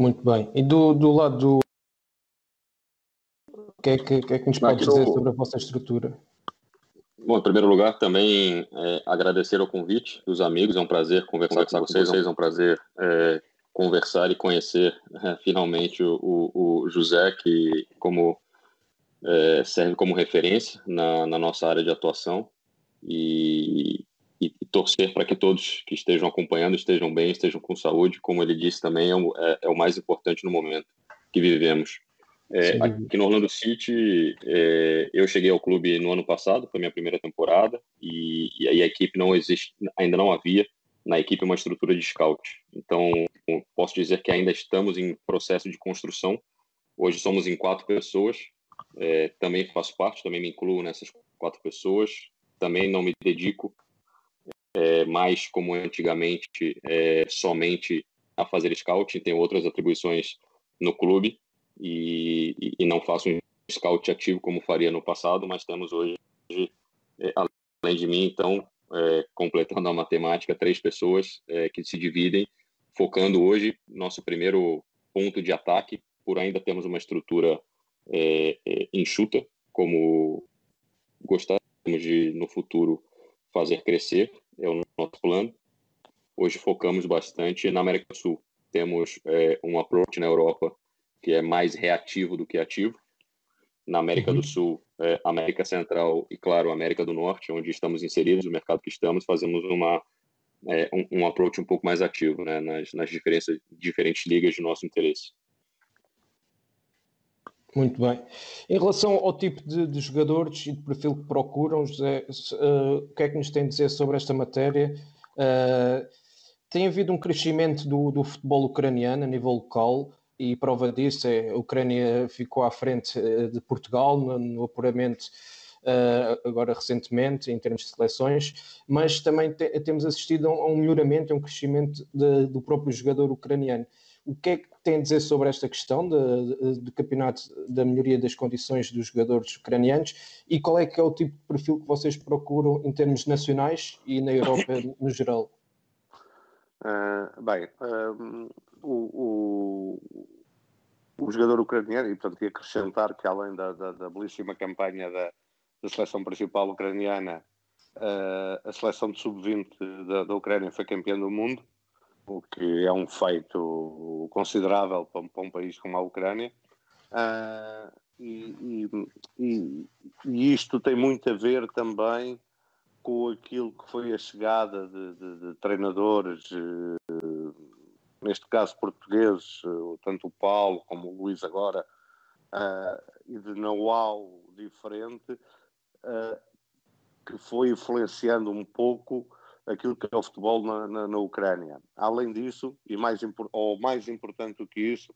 Muito bem. E do, do lado do. O que é que, que, é que nos pode dizer sobre a vossa estrutura? Bom, em primeiro lugar, também é, agradecer ao convite dos amigos. É um prazer conversar com vocês, é um prazer é, conversar e conhecer é, finalmente o, o, o, José, que como é, serve como referência na, na, nossa área de atuação. E, e, e torcer para que todos que estejam acompanhando estejam bem, estejam com saúde. Como ele disse também, é o, é, é o mais importante no momento que vivemos. É, aqui no Orlando City, é, eu cheguei ao clube no ano passado, foi minha primeira temporada, e, e aí a equipe não existe, ainda não havia na equipe uma estrutura de scout. Então, posso dizer que ainda estamos em processo de construção. Hoje somos em quatro pessoas, é, também faço parte, também me incluo nessas quatro pessoas. Também não me dedico é, mais como antigamente é, somente a fazer scouting, tenho outras atribuições no clube e, e, não faço um scout ativo como faria no passado, mas temos hoje, é, além de mim, então, é, completando a matemática, três pessoas é, que se dividem, focando hoje nosso primeiro ponto de ataque, por ainda temos uma estrutura é, enxuta, como gostaríamos de, no futuro, fazer crescer, é o nosso plano. Hoje focamos bastante na América do Sul. Temos é, um approach na Europa que é mais reativo do que ativo. Na América uhum. do Sul, é, América Central e, claro, América do Norte, onde estamos inseridos, o mercado que estamos, fazemos uma, é, um, um, approach um pouco mais ativo né, nas, nas diferentes ligas de nosso interesse. Muito bem. Em relação ao tipo de, de jogadores e de perfil que procuram, José, uh, o que é que nos tem a dizer sobre esta matéria? Uh, tem havido um crescimento do, do futebol ucraniano a nível local e prova disso é a Ucrânia ficou à frente eh, de Portugal no, no apuramento uh, agora recentemente em termos de seleções, mas também te, temos assistido a um melhoramento, a um crescimento de, do próprio jogador ucraniano. O que é que tem a dizer sobre esta questão do campeonato da melhoria das condições dos jogadores ucranianos e qual é que é o tipo de perfil que vocês procuram em termos nacionais e na Europa no geral? Uh, bem, uh, o, o, o, jogador ucraniano, e portanto, acrescentar que além da, da, da belíssima campanha da, da, seleção principal ucraniana, uh, a seleção de sub-20 da, da Ucrânia foi campeã do mundo, o que é um feito considerável para, para um país como a Ucrânia. E, e, e, isto tem muito a ver também com aquilo que foi a chegada de, de, de treinadores, eh, neste caso portugueses, eh, tanto o Paulo como o Luís agora, eh, e de know-how diferente, que foi influenciando um pouco aquilo que é o futebol na, na, na Ucrânia. Além disso, e mais, ou mais importante do que isso,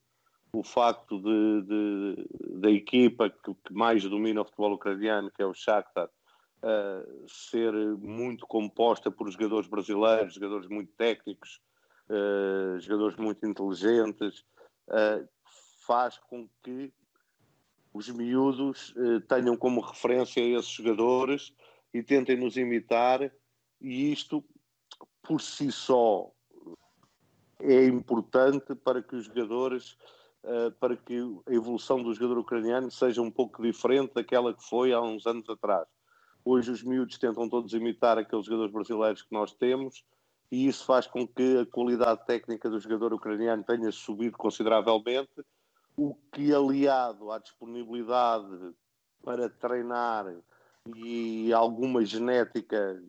o facto de, de da equipa que, que, mais domina o futebol ucraniano, que é o Shakhtar, uh, ser muito composta por jogadores brasileiros, jogadores muito técnicos, uh, jogadores muito inteligentes, uh, faz com que os miúdos tenham como referência esses jogadores e tentem nos imitar, e isto por si só é importante para que os jogadores para que a evolução do jogador ucraniano seja um pouco diferente daquela que foi há uns anos atrás. Hoje os miúdos tentam todos imitar aqueles jogadores brasileiros que nós temos e isso faz com que a qualidade técnica do jogador ucraniano tenha subido consideravelmente, o que aliado à disponibilidade para treinar e alguma genética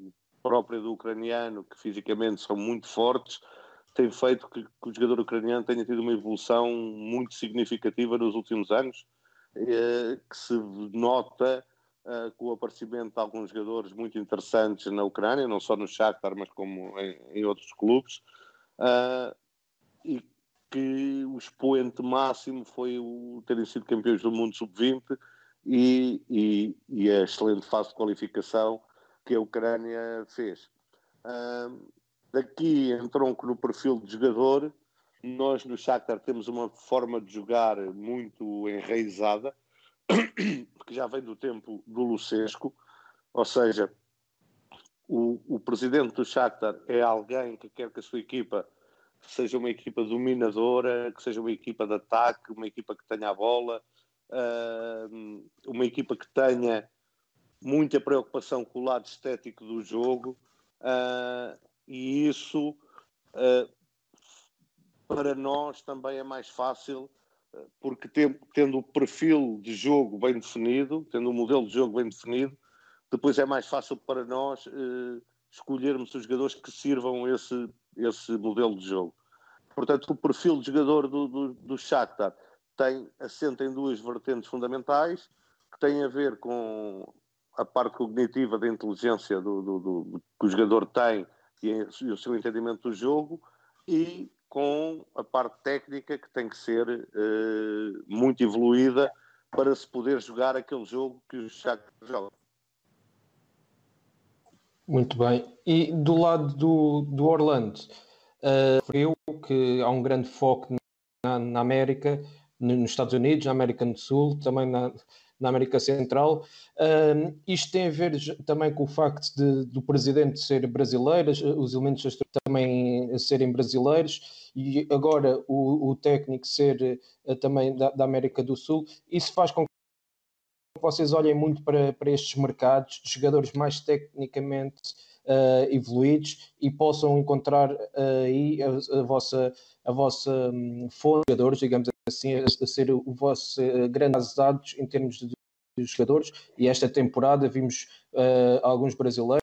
própria do ucraniano, que fisicamente são muito fortes, tem feito que, que o jogador ucraniano tenha tido uma evolução muito significativa nos últimos anos, eh, que se nota uh, com o aparecimento de alguns jogadores muito interessantes na Ucrânia, não só no Shakhtar, mas como em, em outros clubes, uh, e que o expoente máximo foi o terem sido campeões do mundo sub-20 e, e, e, a excelente fase de qualificação que a Ucrânia fez. Uh, daqui em tronco no perfil de jogador, nós no Shakhtar temos uma forma de jogar muito enraizada, porque já vem do tempo do Lucesco, ou seja, o, o presidente do Shakhtar é alguém que quer que a sua equipa que seja uma equipa dominadora, que seja uma equipa de ataque, uma equipa que tenha a bola, uma equipa que tenha muita preocupação com o lado estético do jogo, uh, e isso uh, para nós também é mais fácil, porque tendo o perfil de jogo bem definido, tendo o modelo de jogo bem definido, depois é mais fácil para nós escolhermos os jogadores que sirvam esse, esse modelo de jogo. Portanto, o perfil de jogador do, do, do Shakhtar tem, assenta em duas vertentes fundamentais, que têm a ver com a parte cognitiva da inteligência do, do, do que o jogador tem e, o seu entendimento do jogo, e com a parte técnica que tem que ser eh, muito evoluída para se poder jogar aquele jogo que o Shakhtar joga. Muito bem. E do lado do, do Orlando, uh, que há um grande foco na, na, América, nos Estados Unidos, na América do Sul, também na, na América Central. Isto tem a ver também com o facto de, do presidente ser brasileiro, os elementos também serem brasileiros e agora o, o técnico ser uh, também da, da, América do Sul. Isso faz com vocês olhem muito para, para estes mercados jogadores mais tecnicamente uh, evoluídos e possam encontrar uh, aí a, a, vossa, a vossa um, fonte de jogadores, digamos assim, a, ser o vosso uh, grande dados em termos de, de, jogadores. E esta temporada vimos alguns brasileiros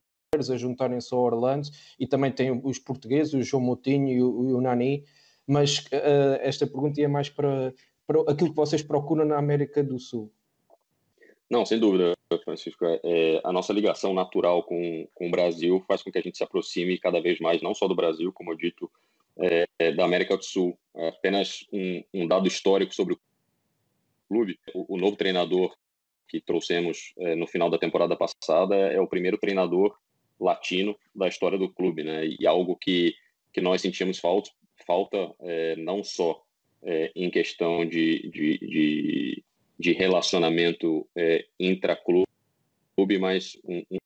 a juntarem-se ao Orlando e também tem os portugueses, o João Moutinho e o, o Nani. Mas esta pergunta é mais para, para aquilo que vocês procuram na América do Sul. Não, sem dúvida, Francisco. É, é, a nossa ligação natural com, com o Brasil faz com que a gente se aproxime cada vez mais, não só do Brasil, como eu dito, é, é, da América do Sul. É apenas um, um, dado histórico sobre o clube. O, o novo treinador que trouxemos é, no final da temporada passada é o primeiro treinador latino da história do clube, né? E algo que, que nós sentimos falta, falta é, não só em questão de, de, de de relacionamento é, intraclube, mas um, um,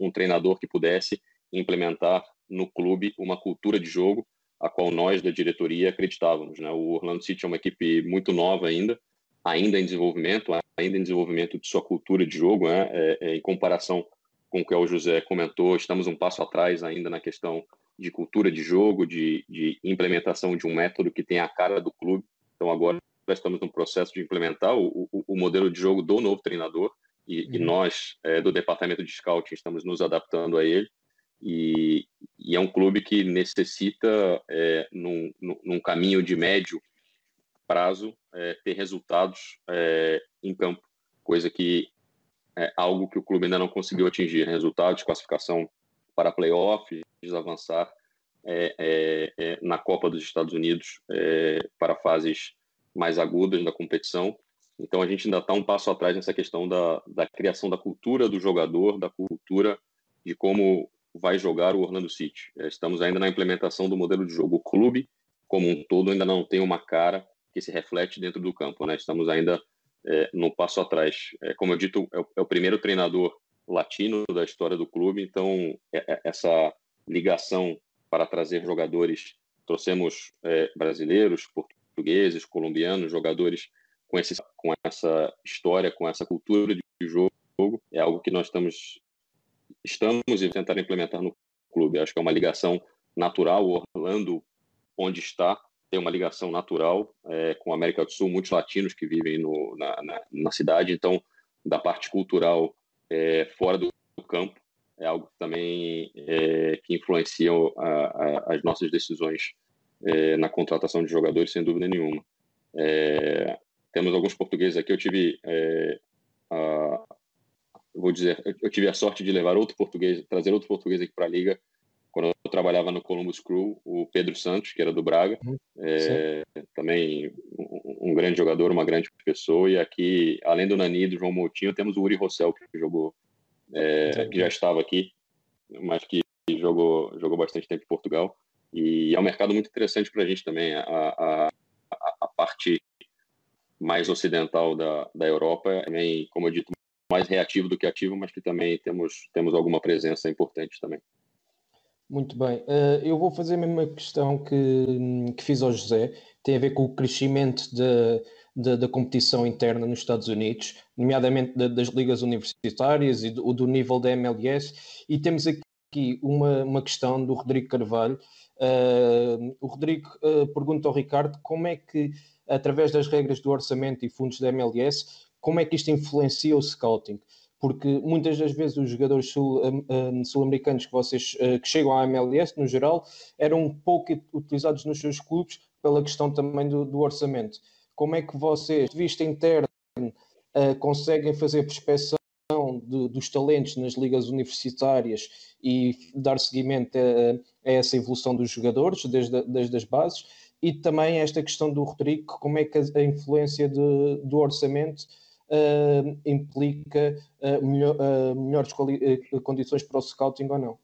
um, treinador que pudesse implementar no clube uma cultura de jogo a qual nós da diretoria acreditávamos. Né? O Orlando City é uma equipe muito nova ainda, ainda em desenvolvimento, ainda em desenvolvimento de sua cultura de jogo, né? é, é, em comparação com o que o José comentou, estamos um passo atrás ainda na questão de cultura de jogo, de, de implementação de um método que tem a cara do clube. Então agora estamos no processo de implementar o, o, o modelo de jogo do novo treinador e, uhum. e nós, é, do departamento de scouting, estamos nos adaptando a ele. E, e é um clube que necessita, é, num, num, caminho de médio prazo, é, ter resultados é, em campo, coisa que é algo que o clube ainda não conseguiu atingir. Resultados classificação para playoffs, avançar é, é, é, na Copa dos Estados Unidos é, para fases mais agudas da competição. Então a gente ainda está um passo atrás nessa questão da, da criação da cultura do jogador, da cultura de como vai jogar o Orlando City. É, estamos ainda na implementação do modelo de jogo. O clube, como um todo, ainda não tem uma cara que se reflete dentro do campo. Né? Estamos ainda é, no passo atrás. É, como eu dito, é o, é o, primeiro treinador latino da história do clube, então é, é, essa ligação para trazer jogadores, trouxemos brasileiros, portugueses, colombianos, jogadores com, esse, com essa história, com essa cultura de jogo, é algo que nós estamos, estamos e tentar implementar no clube. Acho que é uma ligação natural. O Orlando, onde está, tem uma ligação natural é, com a América do Sul, muitos latinos que vivem no, na, na, na, cidade. Então, da parte cultural é, fora do, do, campo, é algo também é, que influencia a, a, as nossas decisões é, na contratação de jogadores, sem dúvida nenhuma. É, temos alguns portugueses aqui. Eu tive, é, a, vou dizer, eu tive a sorte de levar outro português, trazer outro português aqui para a liga quando eu trabalhava no Columbus Crew, o Pedro Santos, que era do Braga, uhum. é, também um, um, grande jogador, uma grande pessoa. E aqui, além do Nani e do João Moutinho, temos o Uri Rossel, que jogou, é, que já estava aqui, mas que jogou, jogou bastante tempo em Portugal. E é um mercado muito interessante para a gente também. A, a, a, parte mais ocidental da, da Europa também, como eu dito, mais reativo do que ativo, mas que também temos, temos alguma presença importante também. Muito bem. Uh, eu vou fazer a mesma questão que, que fiz ao José. Tem a ver com o crescimento da, da competição interna nos Estados Unidos, nomeadamente de, das ligas universitárias e do, do, nível da MLS. E temos aqui uma, uma questão do Rodrigo Carvalho. Uh, o Rodrigo uh, pergunta ao Ricardo como é que, através das regras do orçamento e fundos da MLS, como é que isto influencia o scouting? porque muitas das vezes os jogadores sul-americanos sul que vocês eh, que chegam à MLS, no geral, eram pouco utilizados nos seus clubes pela questão também do, do orçamento. Como é que vocês, de vista interna, uh, conseguem fazer prospeção de, dos talentos nas ligas universitárias e dar seguimento a, a essa evolução dos jogadores desde, desde as bases? E também esta questão do Rodrigo, como é que a, a influência de, do orçamento uh, implica uh, uh, melhores condições para o scouting ou não?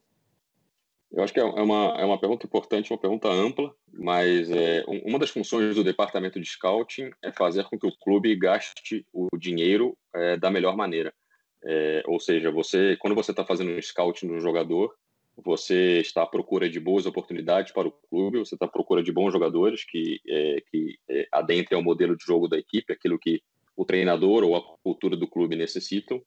Eu acho que é, é uma, é uma pergunta importante, uma pergunta ampla, mas é, uma das funções do departamento de scouting é fazer com que o clube gaste o dinheiro é, da melhor maneira. É, ou seja, você, quando você está fazendo um scouting no jogador, você está à procura de boas oportunidades para o clube, você está à procura de bons jogadores que, é, que é, adentrem ao modelo de jogo da equipe, aquilo que o treinador ou a cultura do clube necessitam,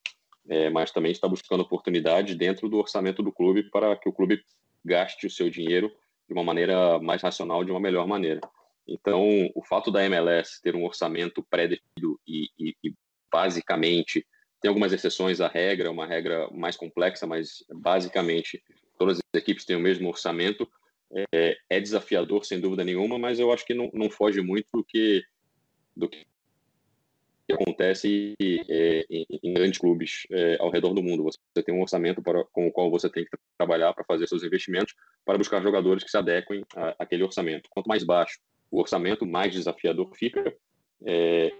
é, mas também está buscando oportunidades dentro do orçamento do clube para que o clube gaste o seu dinheiro de uma maneira mais racional, de uma melhor maneira. Então, o fato da MLS ter um orçamento pré-definido e, e, e, basicamente tem algumas exceções à regra, uma regra mais complexa, mas basicamente todas as equipes têm o mesmo orçamento. É, é desafiador, sem dúvida nenhuma, mas eu acho que não, não foge muito do que, do que acontece é, em, em, grandes clubes é, ao redor do mundo. Você tem um orçamento para, com o qual você tem que trabalhar para fazer seus investimentos, para buscar jogadores que se adequem àquele orçamento. Quanto mais baixo o orçamento, mais desafiador fica é,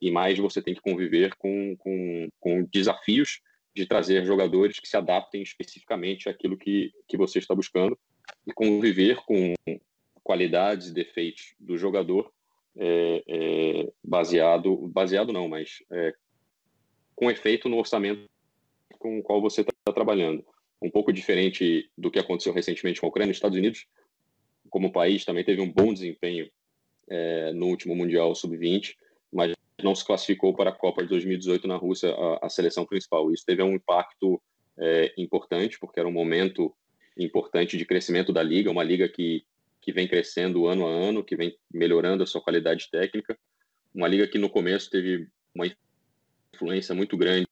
e mais você tem que conviver com, com, com desafios de trazer jogadores que se adaptem especificamente àquilo que, que você está buscando e conviver com qualidades e defeitos do jogador é, é, baseado, baseado não, mas é, com efeito no orçamento com o qual você está trabalhando. Um pouco diferente do que aconteceu recentemente com a Ucrânia, nos Estados Unidos, como país, também teve um bom desempenho é, no último Mundial Sub-20, mas não se classificou para a Copa de 2018 na Rússia, a, a seleção principal. Isso teve um impacto é, importante, porque era um momento importante de crescimento da liga, uma liga que que vem crescendo ano a ano, que vem melhorando a sua qualidade técnica. Uma liga que no começo teve uma influência muito grande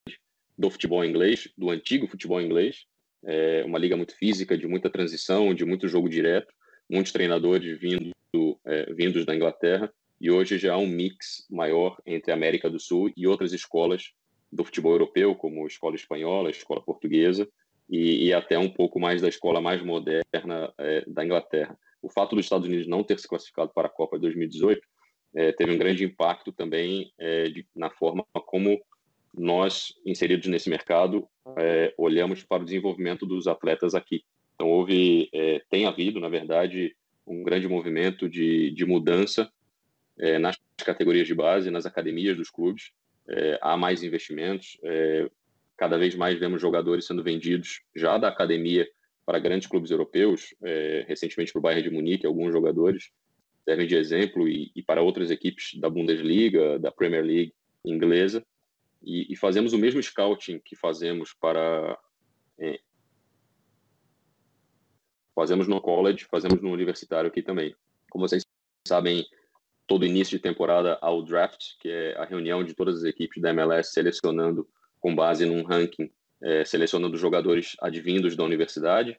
do futebol inglês, do antigo futebol inglês. É uma liga muito física, de muita transição, de muito jogo direto, muitos treinadores vindo, é, vindos da Inglaterra. E hoje já há um mix maior entre a América do Sul e outras escolas do futebol europeu, como a escola espanhola, a escola portuguesa, e, e até um pouco mais da escola mais moderna é, da Inglaterra o fato dos Estados Unidos não ter se classificado para a Copa de 2018 é, teve um grande impacto também é, de, na forma como nós, inseridos nesse mercado, é, olhamos para o desenvolvimento dos atletas aqui. Então, houve, é, tem havido, na verdade, um grande movimento de, de mudança é, nas categorias de base, nas academias dos clubes. É, há mais investimentos, cada vez mais vemos jogadores sendo vendidos já da academia para grandes clubes europeus, é, recentemente para o Bayern de Munique, alguns jogadores servem de exemplo e, e, para outras equipes da Bundesliga, da Premier League inglesa, e, e fazemos o mesmo scouting que fazemos para é, fazemos no college, fazemos no universitário aqui também. Como vocês sabem, todo início de temporada há o draft, que é a reunião de todas as equipes da MLS selecionando com base num ranking é, selecionando jogadores advindos da universidade.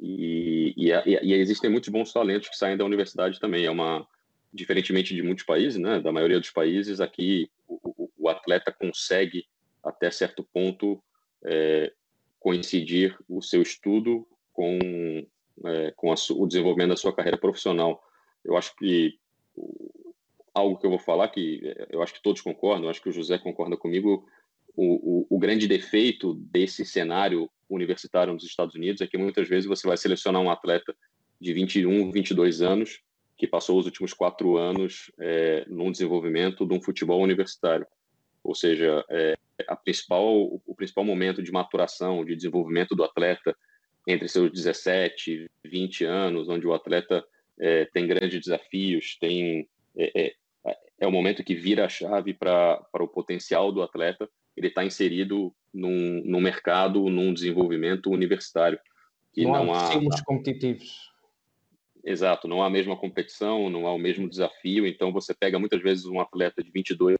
E, e, e, existem muitos bons talentos que saem da universidade também. É uma, diferentemente de muitos países, né, da maioria dos países, aqui o, o atleta consegue até certo ponto é, coincidir o seu estudo com, é, com a, o desenvolvimento da sua carreira profissional. Eu acho que algo que eu vou falar que eu acho que todos concordam, acho que o José concorda comigo, o, o, grande defeito desse cenário universitário nos Estados Unidos é que muitas vezes você vai selecionar um atleta de 21, 22 anos que passou os últimos quatro anos é, no desenvolvimento de um futebol universitário. Ou seja, é, a principal, o principal momento de maturação, de desenvolvimento do atleta entre seus 17, 20 anos, onde o atleta é, tem grandes desafios, tem é, é, é o momento que vira a chave para o potencial do atleta, ele está inserido num, num mercado, num desenvolvimento universitário. Que não, não há estímulos competitivos. Exato, não há a mesma competição, não há o mesmo desafio, então você pega muitas vezes um atleta de 22,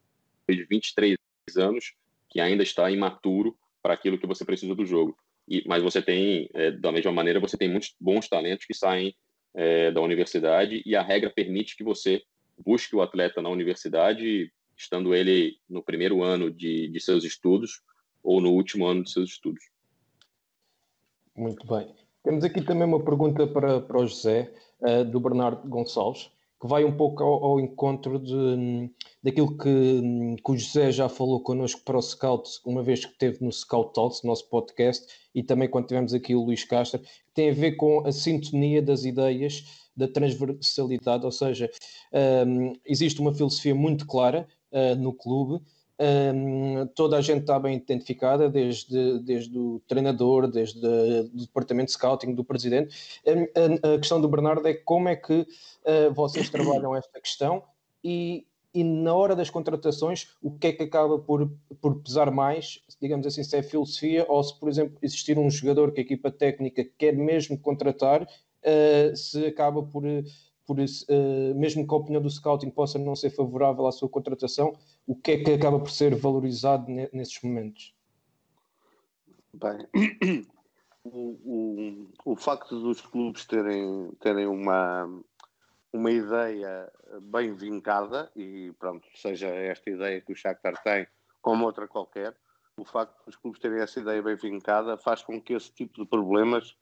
de 23 anos, que ainda está imaturo para aquilo que você precisa do jogo. E, mas você tem, é, da mesma maneira, você tem muitos bons talentos que saem é, da universidade e a regra permite que você busque o atleta na universidade, estando ele no primeiro ano de, de seus estudos ou no último ano de seus estudos. Muito bem. Temos aqui também uma pergunta para, para o José, uh, do Bernardo Gonçalves, que vai um pouco ao, ao encontro de, daquilo que, que, o José já falou connosco para o Scout, uma vez que esteve no Scout Talks, nosso podcast, e também quando tivemos aqui o Luís Castro, que tem a ver com a sintonia das ideias, da transversalidade, ou seja, um, eh, existe uma filosofia muito clara uh, no clube, um, toda a gente está bem identificada, desde, desde o treinador, desde o departamento de scouting, do presidente. A, a, a questão do Bernardo é como é que uh, vocês trabalham esta questão e, e na hora das contratações, o que é que acaba por, por pesar mais, digamos assim, se é filosofia ou se, por exemplo, existir um jogador que a equipa técnica quer mesmo contratar, uh, se acaba por por isso, uh, mesmo que a opinião do scouting possa não ser favorável à sua contratação, o que é que acaba por ser valorizado nesses momentos? Bem, o, o, o facto dos clubes terem, terem uma, uma ideia bem vincada, e pronto, seja esta ideia que o Shakhtar tem, como outra qualquer, o facto dos clubes terem essa ideia bem vincada faz com que esse tipo de problemas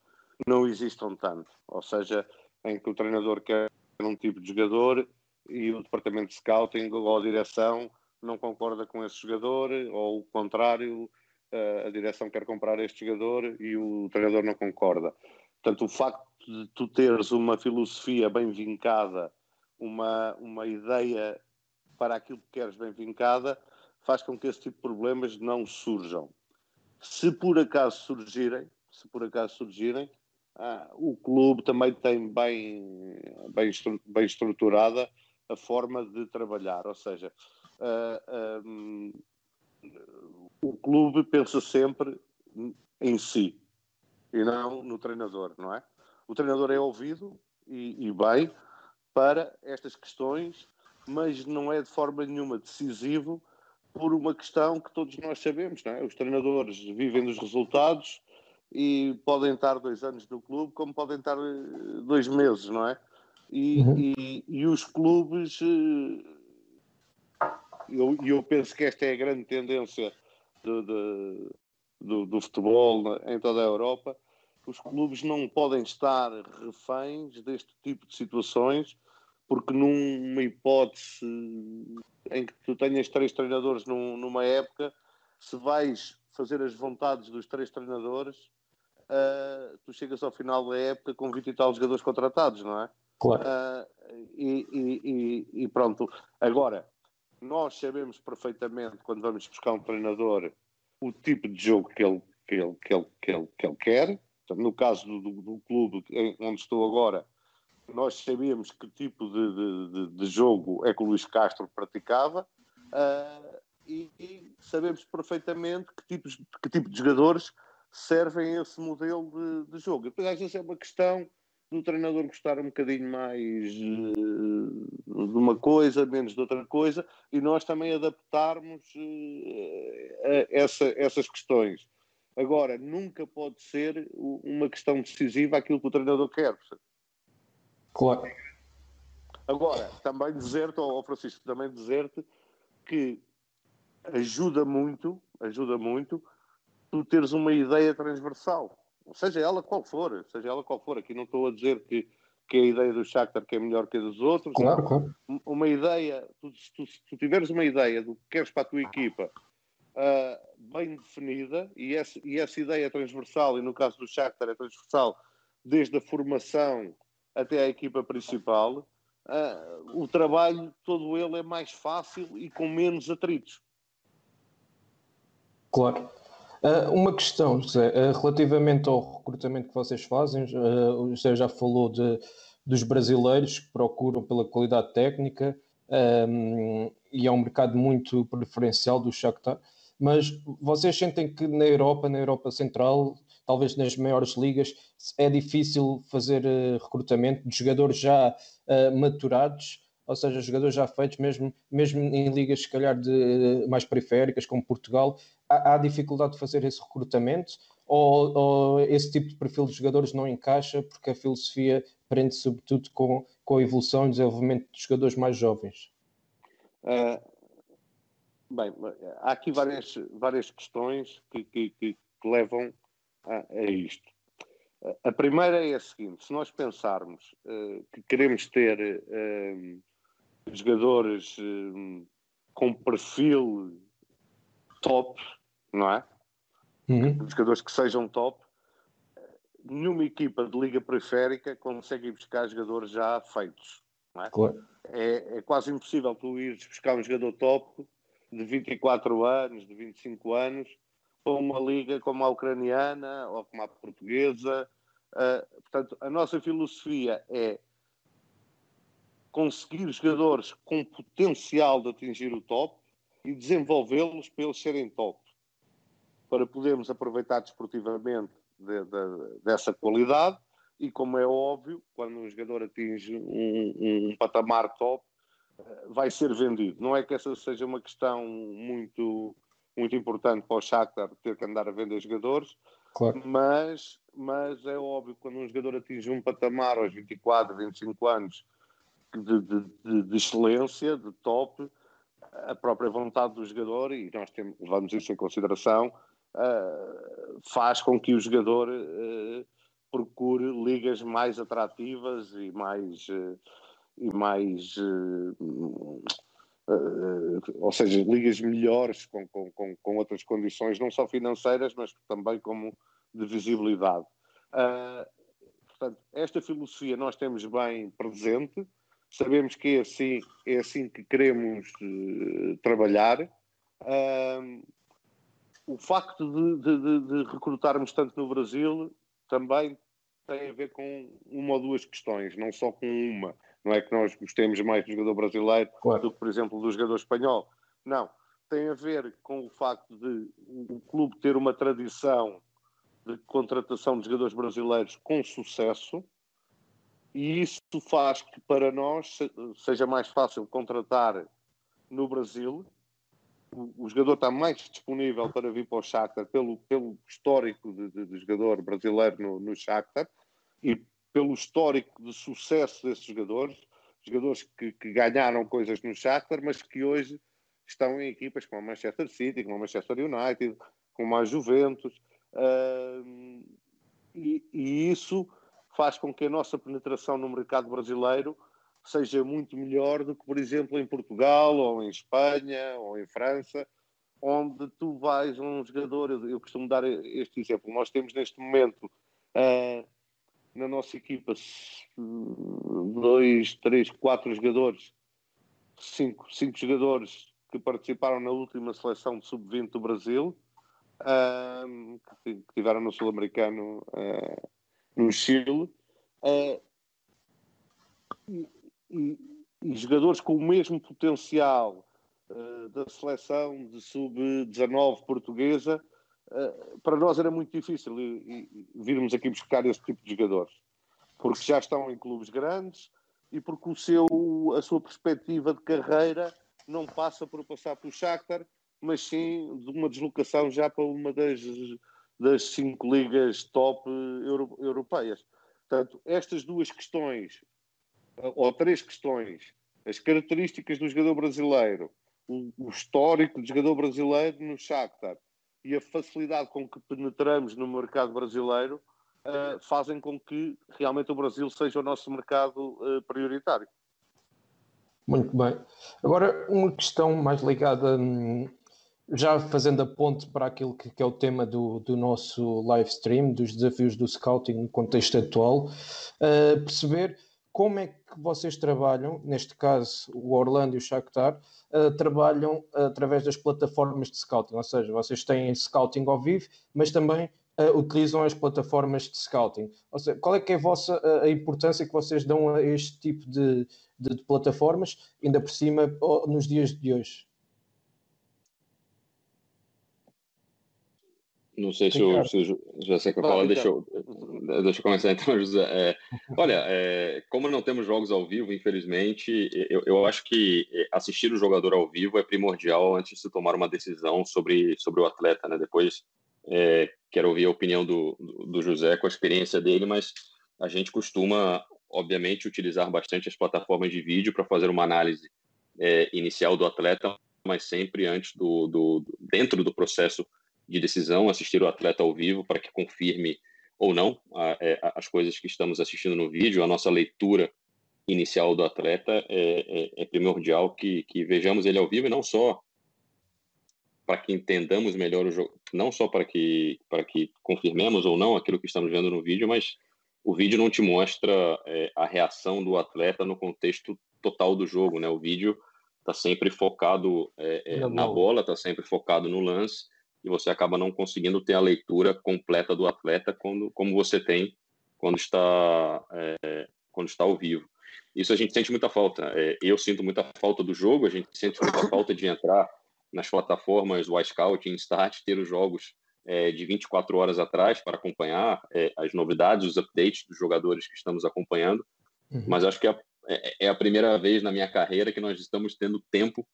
não existam tanto. Ou seja, em que o treinador quer um tipo de jogador e o departamento de scouting ou a direção não concorda com esse jogador, ou o contrário, a direção quer comprar este jogador e o treinador não concorda. Portanto, o facto de tu teres uma filosofia bem vincada, uma, uma ideia para aquilo que queres bem vincada, faz com que esse tipo de problemas não surjam. Se por acaso surgirem, se por acaso surgirem, ah, o clube também tem bem, bem, bem estruturada a forma de trabalhar, ou seja, uh, um, o clube pensa sempre em si e não no treinador, não é? O treinador é ouvido e, e bem para estas questões, mas não é de forma nenhuma decisivo por uma questão que todos nós sabemos, não é? Os treinadores vivem dos resultados e podem estar dois anos no clube, como podem estar eh, dois meses, não é? E, uhum. e, e, os clubes, eh, eu, eu penso que esta é a grande tendência do, do, do, do futebol em toda a Europa, os clubes não podem estar reféns deste tipo de situações, porque numa hipótese em que tu tenhas três treinadores num, numa época, se vais fazer as vontades dos três treinadores, uh, tu chegas ao final da época com 20 e tal jogadores contratados, não é? Claro. Uh, e, e, e, pronto. Agora, nós sabemos perfeitamente, quando vamos buscar um treinador, o tipo de jogo que ele, que ele, que ele, que ele, que ele quer. no caso do, do, do, clube onde estou agora, nós sabíamos que tipo de, de, de jogo é que o Luís Castro praticava. Uh, e, e, sabemos perfeitamente que, tipos, que tipo de jogadores servem esse modelo de, de jogo. Depois, às vezes, é uma questão do treinador gostar um bocadinho mais uh, de uma coisa, menos de outra coisa, e nós também adaptarmos uh, essa, essas questões. Agora, nunca pode ser uma questão decisiva aquilo que o treinador quer. Claro. Agora, também dizer-te, ou Francisco, também dizer-te que ajuda muito, ajuda muito tu teres uma ideia transversal, seja ela qual for, seja ela qual for. Aqui não estou a dizer que, que a ideia do Shakhtar que é melhor que a dos outros. Claro, claro. Uma ideia, tu, se, tu, se tu tiveres uma ideia do que queres para a tua equipa uh, bem definida, e essa, e essa ideia é transversal, e no caso do Shakhtar é transversal desde a formação até à equipa principal, uh, o trabalho todo ele é mais fácil e com menos atritos. Claro. Uh, uma questão, José, uh, relativamente ao recrutamento que vocês fazem, uh, o José já falou de, dos brasileiros que procuram pela qualidade técnica um, e é um mercado muito preferencial do Shakhtar, mas vocês sentem que na Europa, na Europa Central, talvez nas maiores ligas, é difícil fazer recrutamento de jogadores já maturados ou seja, jogadores já feitos, mesmo, mesmo em ligas se calhar de, mais periféricas, como Portugal, há, dificuldade de fazer esse recrutamento ou, ou, esse tipo de perfil de jogadores não encaixa porque a filosofia prende sobretudo com, com a evolução e desenvolvimento de jogadores mais jovens? Uh, bem, há aqui várias, várias questões que, que, que levam a, a isto. A primeira é a seguinte: se nós pensarmos uh, que queremos ter uh, jogadores com perfil top, não é? Uhum. Jogadores que sejam top. Nenhuma equipa de liga periférica consegue ir buscar jogadores já feitos. É? Claro. É, é, quase impossível tu ires buscar um jogador top de 24 anos, de 25 anos, para uma liga como a ucraniana ou como a portuguesa. Uh, portanto, a nossa filosofia é conseguir jogadores com potencial de atingir o top e desenvolvê-los para eles serem top, para podermos aproveitar desportivamente de, de, dessa qualidade e, como é óbvio, quando um jogador atinge um, um, patamar top, eh, vai ser vendido. Não é que essa seja uma questão muito, muito importante para o Shakhtar ter que andar a vender jogadores, claro. mas, mas é óbvio que quando um jogador atinge um patamar aos 24, 25 anos de, de, de, excelência, de top, a própria vontade do jogador, e nós temos, levamos isso em consideração, uh, faz com que o jogador uh, procure ligas mais atrativas e mais. Uh, e mais ou seja, ligas melhores com, com, com, com, outras condições, não só financeiras, mas também como de visibilidade. portanto, esta filosofia nós temos bem presente, sabemos que é assim, é assim que queremos uh, trabalhar. Uh, o facto de, de, de, recrutarmos tanto no Brasil também tem a ver com uma ou duas questões, não só com uma. Não é que nós gostemos mais do jogador brasileiro claro. do que, por exemplo, do jogador espanhol. Não. Tem a ver com o facto de o clube ter uma tradição de contratação de jogadores brasileiros com sucesso, e isso faz que para nós seja mais fácil contratar no Brasil. O, jogador está mais disponível para vir para o Shakhtar pelo, pelo histórico de, de, de jogador brasileiro no, no Shakhtar e pelo histórico de sucesso desses jogadores, jogadores que, que ganharam coisas no Shakhtar, mas que hoje estão em equipas como a Manchester City, como a Manchester United, como a Juventus, uh, e, e isso faz com que a nossa penetração no mercado brasileiro seja muito melhor do que, por exemplo, em Portugal, ou em Espanha, ou em França, onde tu vais um jogador, eu, costumo dar este exemplo, nós temos neste momento uh, na nossa equipa dois, três, quatro jogadores, cinco, cinco jogadores que participaram na última seleção de sub-20 do Brasil, uh, que, que tiveram no Sul-Americano uh, no Chile, uh, e, e, e, jogadores com o mesmo potencial uh, da seleção de sub-19 portuguesa, uh, para nós era muito difícil e, virmos aqui buscar esse tipo de jogadores, porque já estão em clubes grandes e porque o seu, a sua perspectiva de carreira não passa por passar pelo Shakhtar, mas sim de uma deslocação já para uma das das cinco ligas top euro, europeias. Portanto, estas duas questões, ou três questões, as características do jogador brasileiro, o, o histórico do jogador brasileiro no Shakhtar e a facilidade com que penetramos no mercado brasileiro uh, fazem com que realmente o Brasil seja o nosso mercado uh, prioritário. Muito bem. Agora, uma questão mais ligada hum, já fazendo a ponte para aquilo que, é o tema do, do, nosso live stream, dos desafios do scouting no contexto atual, uh, perceber como é que vocês trabalham, neste caso o Orlando e o Shakhtar, uh, trabalham através das plataformas de scouting, ou seja, vocês têm scouting ao vivo, mas também uh, utilizam as plataformas de scouting. Ou seja, qual é que é a, vossa, a importância que vocês dão a este tipo de, de, de plataformas, ainda por cima, nos dias de hoje? Não sei se o, se o José quer falar, deixa eu, deixa eu começar então, José. É, olha, é, como não temos jogos ao vivo, infelizmente, eu, eu acho que assistir o jogador ao vivo é primordial antes de se tomar uma decisão sobre, sobre o atleta, né? Depois é, quero ouvir a opinião do, do José com a experiência dele, mas a gente costuma, obviamente, utilizar bastante as plataformas de vídeo para fazer uma análise é, inicial do atleta, mas sempre antes do, do dentro do processo de decisão, assistir o atleta ao vivo para que confirme ou não a, a, é, as coisas que estamos assistindo no vídeo, a nossa leitura inicial do atleta é, é, é primordial que, que, vejamos ele ao vivo e não só para que entendamos melhor o jogo, não só para que para que confirmemos ou não aquilo que estamos vendo no vídeo, mas o vídeo não te mostra é, a reação do atleta no contexto total do jogo, né? O vídeo está sempre focado é, é, na bola, está sempre focado no lance e você acaba não conseguindo ter a leitura completa do atleta quando, como você tem quando está é, quando está ao vivo. Isso a gente sente muita falta. É, eu sinto muita falta do jogo, a gente sente muita falta de entrar nas plataformas Scout e Start, ter os jogos é, de 24 horas atrás para acompanhar é, as novidades, os updates dos jogadores que estamos acompanhando. Uhum. Mas acho que é, é, é a primeira vez na minha carreira que nós estamos tendo tempo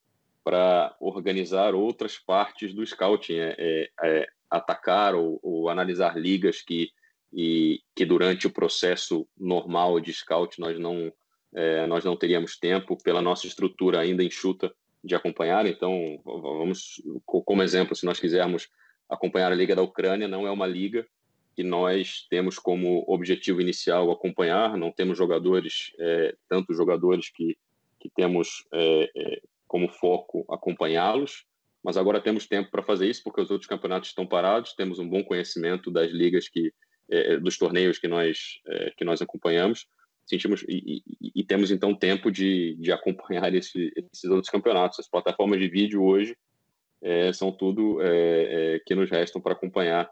para organizar outras partes do scouting, é, é, é atacar ou, ou, analisar ligas que, e, que durante o processo normal de scout nós não, é, nós não teríamos tempo pela nossa estrutura ainda enxuta de acompanhar. Então, vamos, como exemplo, se nós quisermos acompanhar a Liga da Ucrânia, não é uma liga que nós temos como objetivo inicial acompanhar, não temos jogadores, é, tantos jogadores que, que temos é, é, como foco acompanhá-los, mas agora temos tempo para fazer isso porque os outros campeonatos estão parados, temos um bom conhecimento das ligas que é, dos torneios que nós é, que nós acompanhamos, sentimos e, e, e, temos então tempo de, de acompanhar esse, esses outros campeonatos. As plataformas de vídeo hoje é, são tudo que nos restam para acompanhar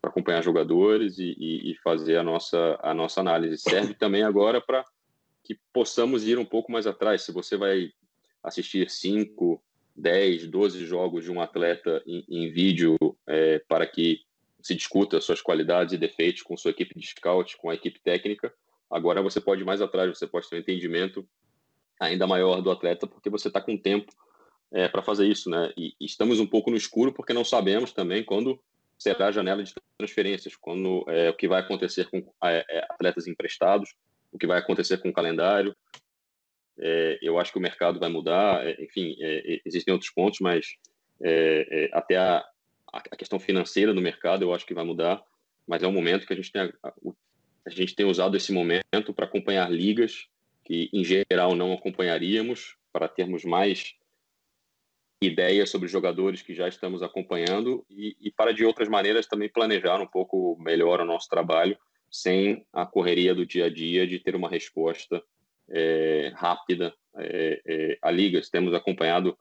para acompanhar jogadores e, e, fazer a nossa a nossa análise. Serve também agora para que possamos ir um pouco mais atrás. Se você vai assistir 5, 10, 12 jogos de um atleta em, em vídeo é, para que se discuta suas qualidades e defeitos com sua equipe de scout, com a equipe técnica, agora você pode ir mais atrás, você pode ter um entendimento ainda maior do atleta, porque você está com tempo é, para fazer isso, né? E, estamos um pouco no escuro porque não sabemos também quando será a janela de transferências, quando é, o que vai acontecer com é, é atletas emprestados, o que vai acontecer com o calendário. É, eu acho que o mercado vai mudar, é, enfim, é, é existem outros pontos, mas é, é, até a, a, questão financeira do mercado eu acho que vai mudar, mas é um momento que a gente tem, a, a gente tem usado esse momento para acompanhar ligas que, em geral, não acompanharíamos, para termos mais ideias sobre jogadores que já estamos acompanhando e, e, para de outras maneiras também planejar um pouco melhor o nosso trabalho sem a correria do dia a dia de ter uma resposta é, rápida é, é, a ligas. Temos acompanhado,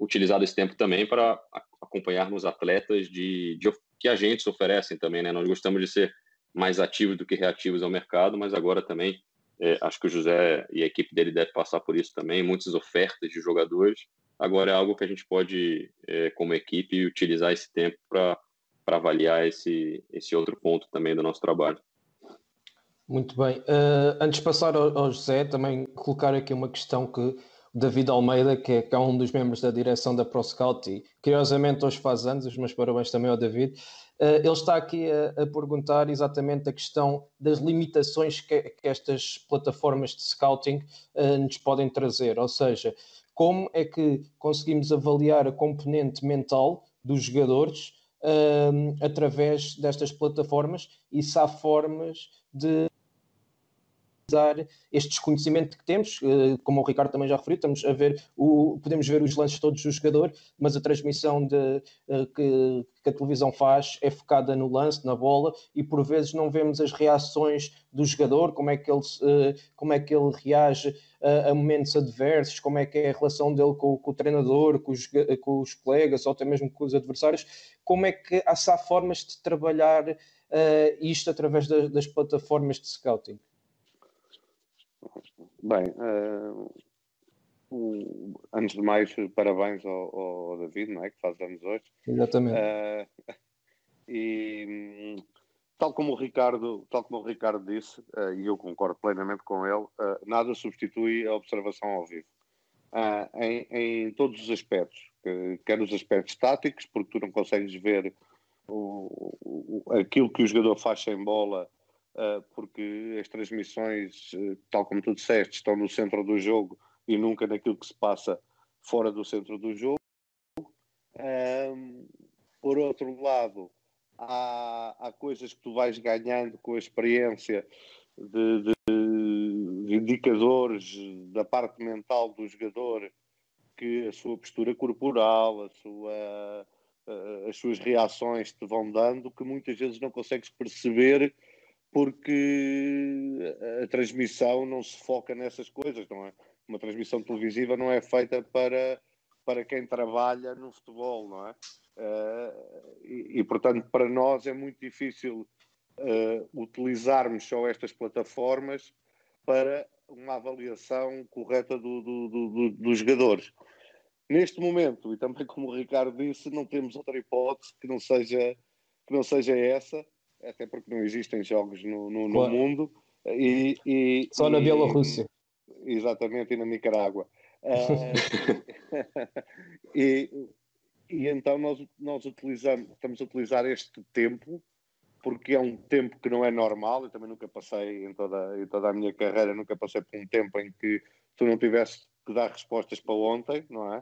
utilizado esse tempo também para acompanharmos atletas de, de, que agentes oferecem também. Né? Nós gostamos de ser mais ativos do que reativos ao mercado, mas agora também é, acho que o José e a equipe dele deve passar por isso também, muitas ofertas de jogadores. Agora é algo que a gente pode, é, como equipe, utilizar esse tempo para avaliar esse, esse outro ponto também do nosso trabalho. Muito bem. Uh, antes de passar ao, ao, José, também colocar aqui uma questão que David Almeida, que é, que é um dos membros da direção da ProScout e curiosamente hoje faz anos, os meus parabéns também ao David, uh, ele está aqui a, a, perguntar exatamente a questão das limitações que, que estas plataformas de scouting uh, nos podem trazer, ou seja, como é que conseguimos avaliar a componente mental dos jogadores através destas plataformas e se há formas de utilizar este desconhecimento que temos, uh, como o Ricardo também já referiu, estamos a ver o, podemos ver os lances todos do jogador, mas a transmissão de, uh, que, que, a televisão faz é focada no lance, na bola, e por vezes não vemos as reações do jogador, como é que ele, como é que ele reage a, a, momentos adversos, como é que é a relação dele com, com o treinador, com os, com os colegas, ou até mesmo com os adversários, como é que há, há formas de trabalhar uh, isto através da, das plataformas de scouting? Bem, uh, um, antes de mais, parabéns ao, ao, David, não é? que faz anos hoje. Exatamente. Uh, e tal como o Ricardo, tal como o Ricardo disse, uh, e eu concordo plenamente com ele, nada substitui a observação ao vivo. Em, em, todos os aspectos, quer os aspectos táticos, porque tu não consegues ver o, o, aquilo que o jogador faz sem bola, porque as transmissões, uh, tal como tu disseste, estão no centro do jogo e nunca naquilo que se passa fora do centro do jogo. Por outro lado, há, há coisas que tu vais ganhando com a experiência de, de, de indicadores da parte mental do jogador que a sua postura corporal, a sua, as suas reações te vão dando, que muitas vezes não consegues perceber porque a transmissão não se foca nessas coisas, não é? Uma transmissão televisiva não é feita para, para quem trabalha no futebol, não é? Uh, e, e, portanto, para nós é muito difícil uh, utilizarmos só estas plataformas para uma avaliação correta do, do, do, dos jogadores. Neste momento, e também como o Ricardo disse, não temos outra hipótese que não seja, que não seja essa, até porque não existem jogos no, no, no claro. mundo. E, e, Só na Bielorrússia. Exatamente, e na Nicarágua. Uh, e, e então nós, nós utilizamos, estamos a utilizar este tempo, porque é um tempo que não é normal, eu também nunca passei em toda, em toda a minha carreira, nunca passei por um tempo em que tu não tivesse que dar respostas para ontem, não é?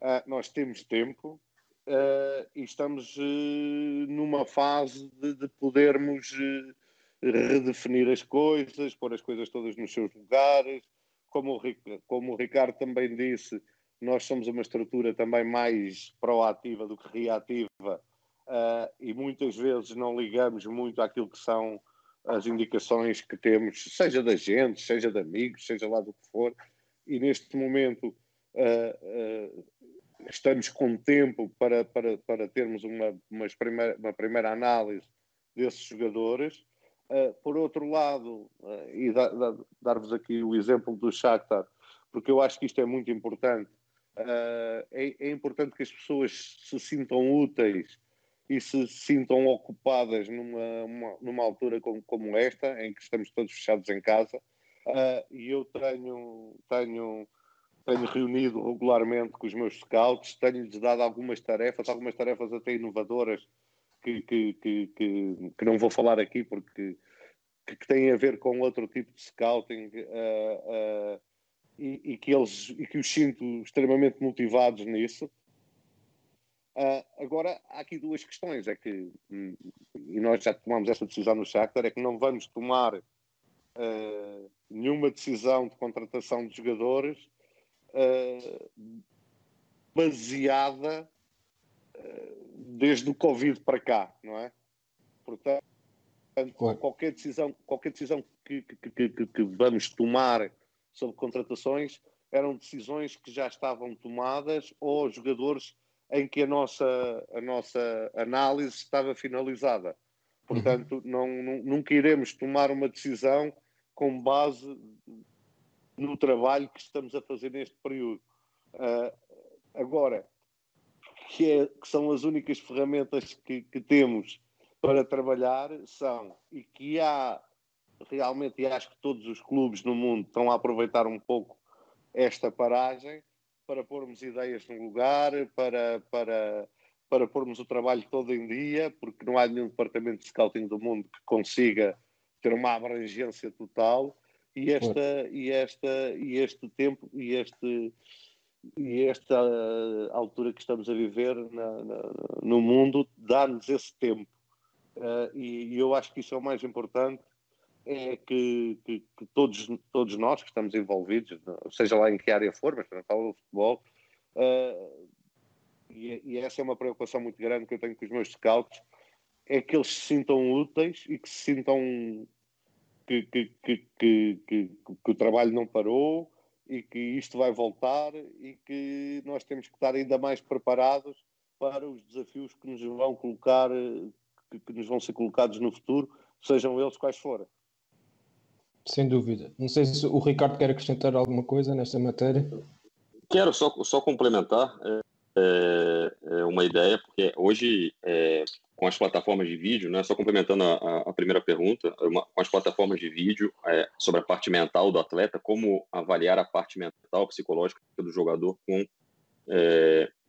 Uh, nós temos tempo uh, e estamos uh, numa fase de, de podermos redefinir as coisas, pôr as coisas todas nos seus lugares. Como o, como o Ricardo também disse, nós somos uma estrutura também mais proativa do que reativa e muitas vezes não ligamos muito àquilo que são as indicações que temos, seja da gente, seja de amigos, seja lá do que for. E neste momento uh, uh, estamos com tempo para, para, para termos uma, uma, primeira, uma primeira análise desses jogadores. Uh, por outro lado, uh, e da, da, dar-vos aqui o exemplo do Shakhtar, porque eu acho que isto é muito importante, uh, é, é, importante que as pessoas se sintam úteis e se sintam ocupadas numa, uma, numa altura como, como, esta, em que estamos todos fechados em casa, e eu tenho, tenho tenho reunido regularmente com os meus scouts, tenho-lhes dado algumas tarefas, algumas tarefas até inovadoras, que, que, que, que, não vou falar aqui porque que, têm a ver com outro tipo de scouting uh, uh, e, e, que eles e que os sinto extremamente motivados nisso. Uh, agora, há aqui duas questões, é que, hum, e nós já tomamos essa decisão no Shakhtar, é que não vamos tomar nenhuma decisão de contratação de jogadores uh, baseada uh, desde o Covid para cá, não é? Portanto, claro. qualquer decisão, qualquer decisão que, que, que, que, vamos tomar sobre contratações eram decisões que já estavam tomadas ou jogadores em que a nossa, a nossa análise estava finalizada. Portanto, uhum. não, não, nunca iremos tomar uma decisão com base no trabalho que estamos a fazer neste período. Uh, agora, que, é, que, são as únicas ferramentas que, que, temos para trabalhar, são, e que há realmente, e acho que todos os clubes no mundo estão a aproveitar um pouco esta paragem para pormos ideias no lugar, para, para, para pormos o trabalho todo em dia, porque não há nenhum departamento de scouting do mundo que consiga ter uma abrangência total e esta e esta e este tempo e este e esta altura que estamos a viver na, na, no mundo dá-nos esse tempo. Uh, e, e, eu acho que isso é o mais importante é que, que, que, todos, todos nós que estamos envolvidos, seja lá em que área for, mas para falar do futebol, uh, e, e, essa é uma preocupação muito grande que eu tenho com os meus scouts, é que eles se sintam úteis e que se sintam que, que, que, que, que, que o trabalho não parou e que isto vai voltar e que nós temos que estar ainda mais preparados para os desafios que nos vão colocar, que, que nos vão ser colocados no futuro, sejam eles quais forem. Sem dúvida. Não sei se o Ricardo quer acrescentar alguma coisa nesta matéria. Quero só, só complementar é, uma ideia, porque hoje é, com as plataformas de vídeo, né, só complementando a, a primeira pergunta, uma, com as plataformas de vídeo é, sobre a parte mental do atleta, como avaliar a parte mental, psicológica do jogador com,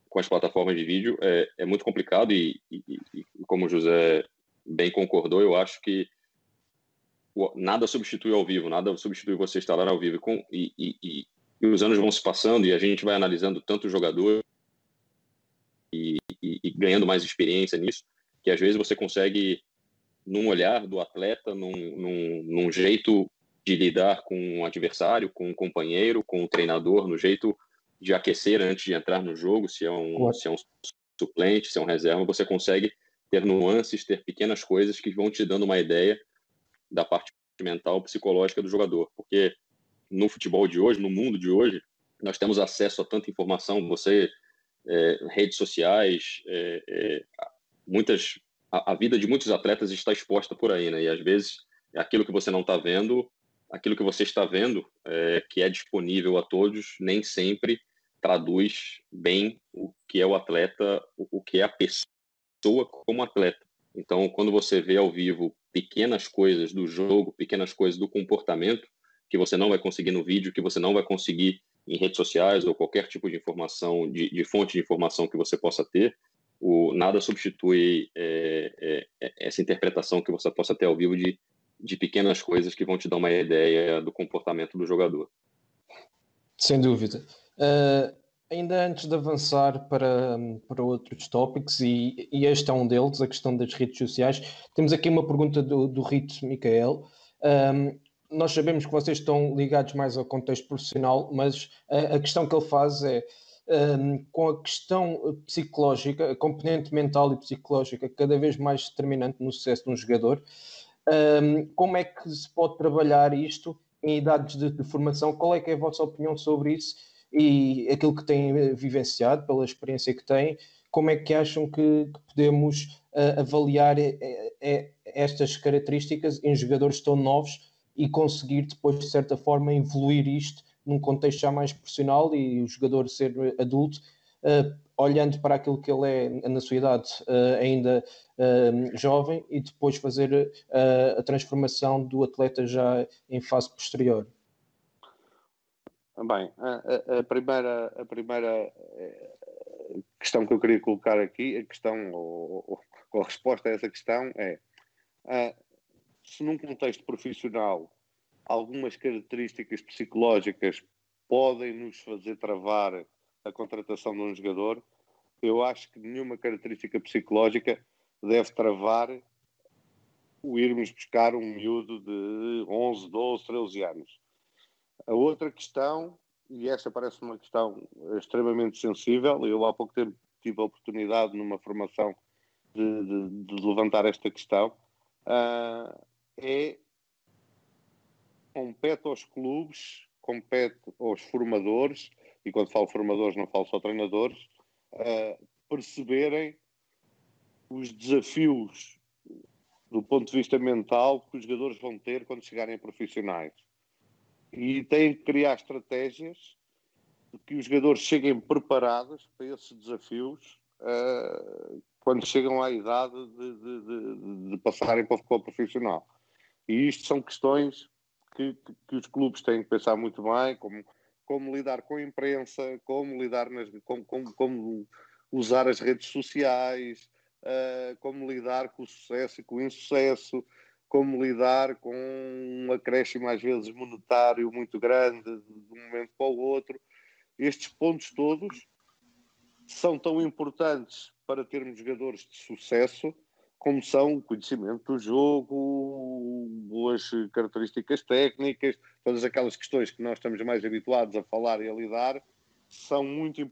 com as plataformas de vídeo é, é muito complicado e, e, e, como o José bem concordou, eu acho que nada substitui ao vivo, nada substitui você estar lá ao vivo. Com, e, e, e, os anos vão se passando e a gente vai analisando tanto o jogador e, e ganhando mais experiência nisso que às vezes você consegue, num olhar do atleta, num, num, num jeito de lidar com um adversário, com um companheiro, com um treinador, no jeito de aquecer antes de entrar no jogo, se é um, se é um suplente, se é um reserva, você consegue ter nuances, ter pequenas coisas que vão te dando uma ideia da parte mental, psicológica do jogador. Porque no futebol de hoje, no mundo de hoje, nós temos acesso a tanta informação, você, é, redes sociais, é, é, muitas a, a, vida de muitos atletas está exposta por aí, né? E às vezes aquilo que você não está vendo, aquilo que você está vendo, é, que é disponível a todos, nem sempre traduz bem o que é o atleta, o, o que é a pessoa como atleta. Então, quando você vê ao vivo pequenas coisas do jogo, pequenas coisas do comportamento que você não vai conseguir no vídeo, que você não vai conseguir em redes sociais ou qualquer tipo de informação, de, de fonte de informação que você possa ter, o nada substitui é, é, é, essa interpretação que você possa ter ao vivo de, de pequenas coisas que vão te dar uma ideia do comportamento do jogador. Sem dúvida. Uh, ainda antes de avançar para, para outros tópicos, e, e, este é um deles, a questão das redes sociais, temos aqui uma pergunta do, do Rito Micael. Um, nós sabemos que vocês estão ligados mais ao contexto profissional, mas a, a questão que ele faz é um, com a questão psicológica, a componente mental e psicológica cada vez mais determinante no sucesso de um jogador. Um, como é que se pode trabalhar isto em idades de, de, formação? Qual é que é a vossa opinião sobre isso e aquilo que têm vivenciado, pela experiência que têm? Como é que acham que, que podemos uh, avaliar é, estas características em jogadores tão novos e conseguir depois, de certa forma, evoluir isto num contexto já mais profissional e o jogador ser adulto, uh, olhando para aquilo que ele é na sua idade uh, ainda uh, jovem e depois fazer a transformação do atleta já em fase posterior. Bem, a, a, primeira, a primeira questão que eu queria colocar aqui, a questão, ou, ou a resposta a essa questão é se num contexto profissional algumas características psicológicas podem nos fazer travar a contratação de um jogador. Eu acho que nenhuma característica psicológica deve travar o irmos buscar um miúdo de 11, 12, 13 anos. A outra questão, e esta parece uma questão extremamente sensível, eu há pouco tempo tive a oportunidade numa formação de, de, de levantar esta questão, uh, é compete aos clubes, compete aos formadores, e quando falo formadores não falo só treinadores, uh, perceberem os desafios do ponto de vista mental que os jogadores vão ter quando chegarem profissionais. E têm que criar estratégias de que os jogadores cheguem preparados para esses desafios uh, quando chegam à idade de, de, de, de passarem para o futebol profissional. E isto são questões que, que, os clubes têm que pensar muito bem, como, como lidar com a imprensa, como lidar nas, como, como, como usar as redes sociais, uh, como lidar com o sucesso e com o insucesso, como lidar com um acréscimo às vezes monetário muito grande de um momento para o outro. Estes pontos todos são tão importantes para termos jogadores de sucesso como são conhecimento do jogo, boas características técnicas, todas aquelas questões que nós estamos mais habituados a falar e a lidar, são muito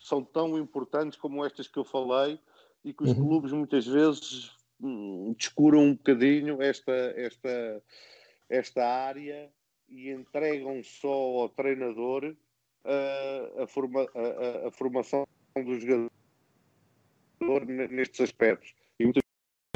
são tão importantes como estas que eu falei e que os uhum. clubes muitas vezes hum, descuram um bocadinho esta, esta, esta área e entregam só ao treinador uh, a, forma, a, a, formação do jogador nestes aspectos. E muitas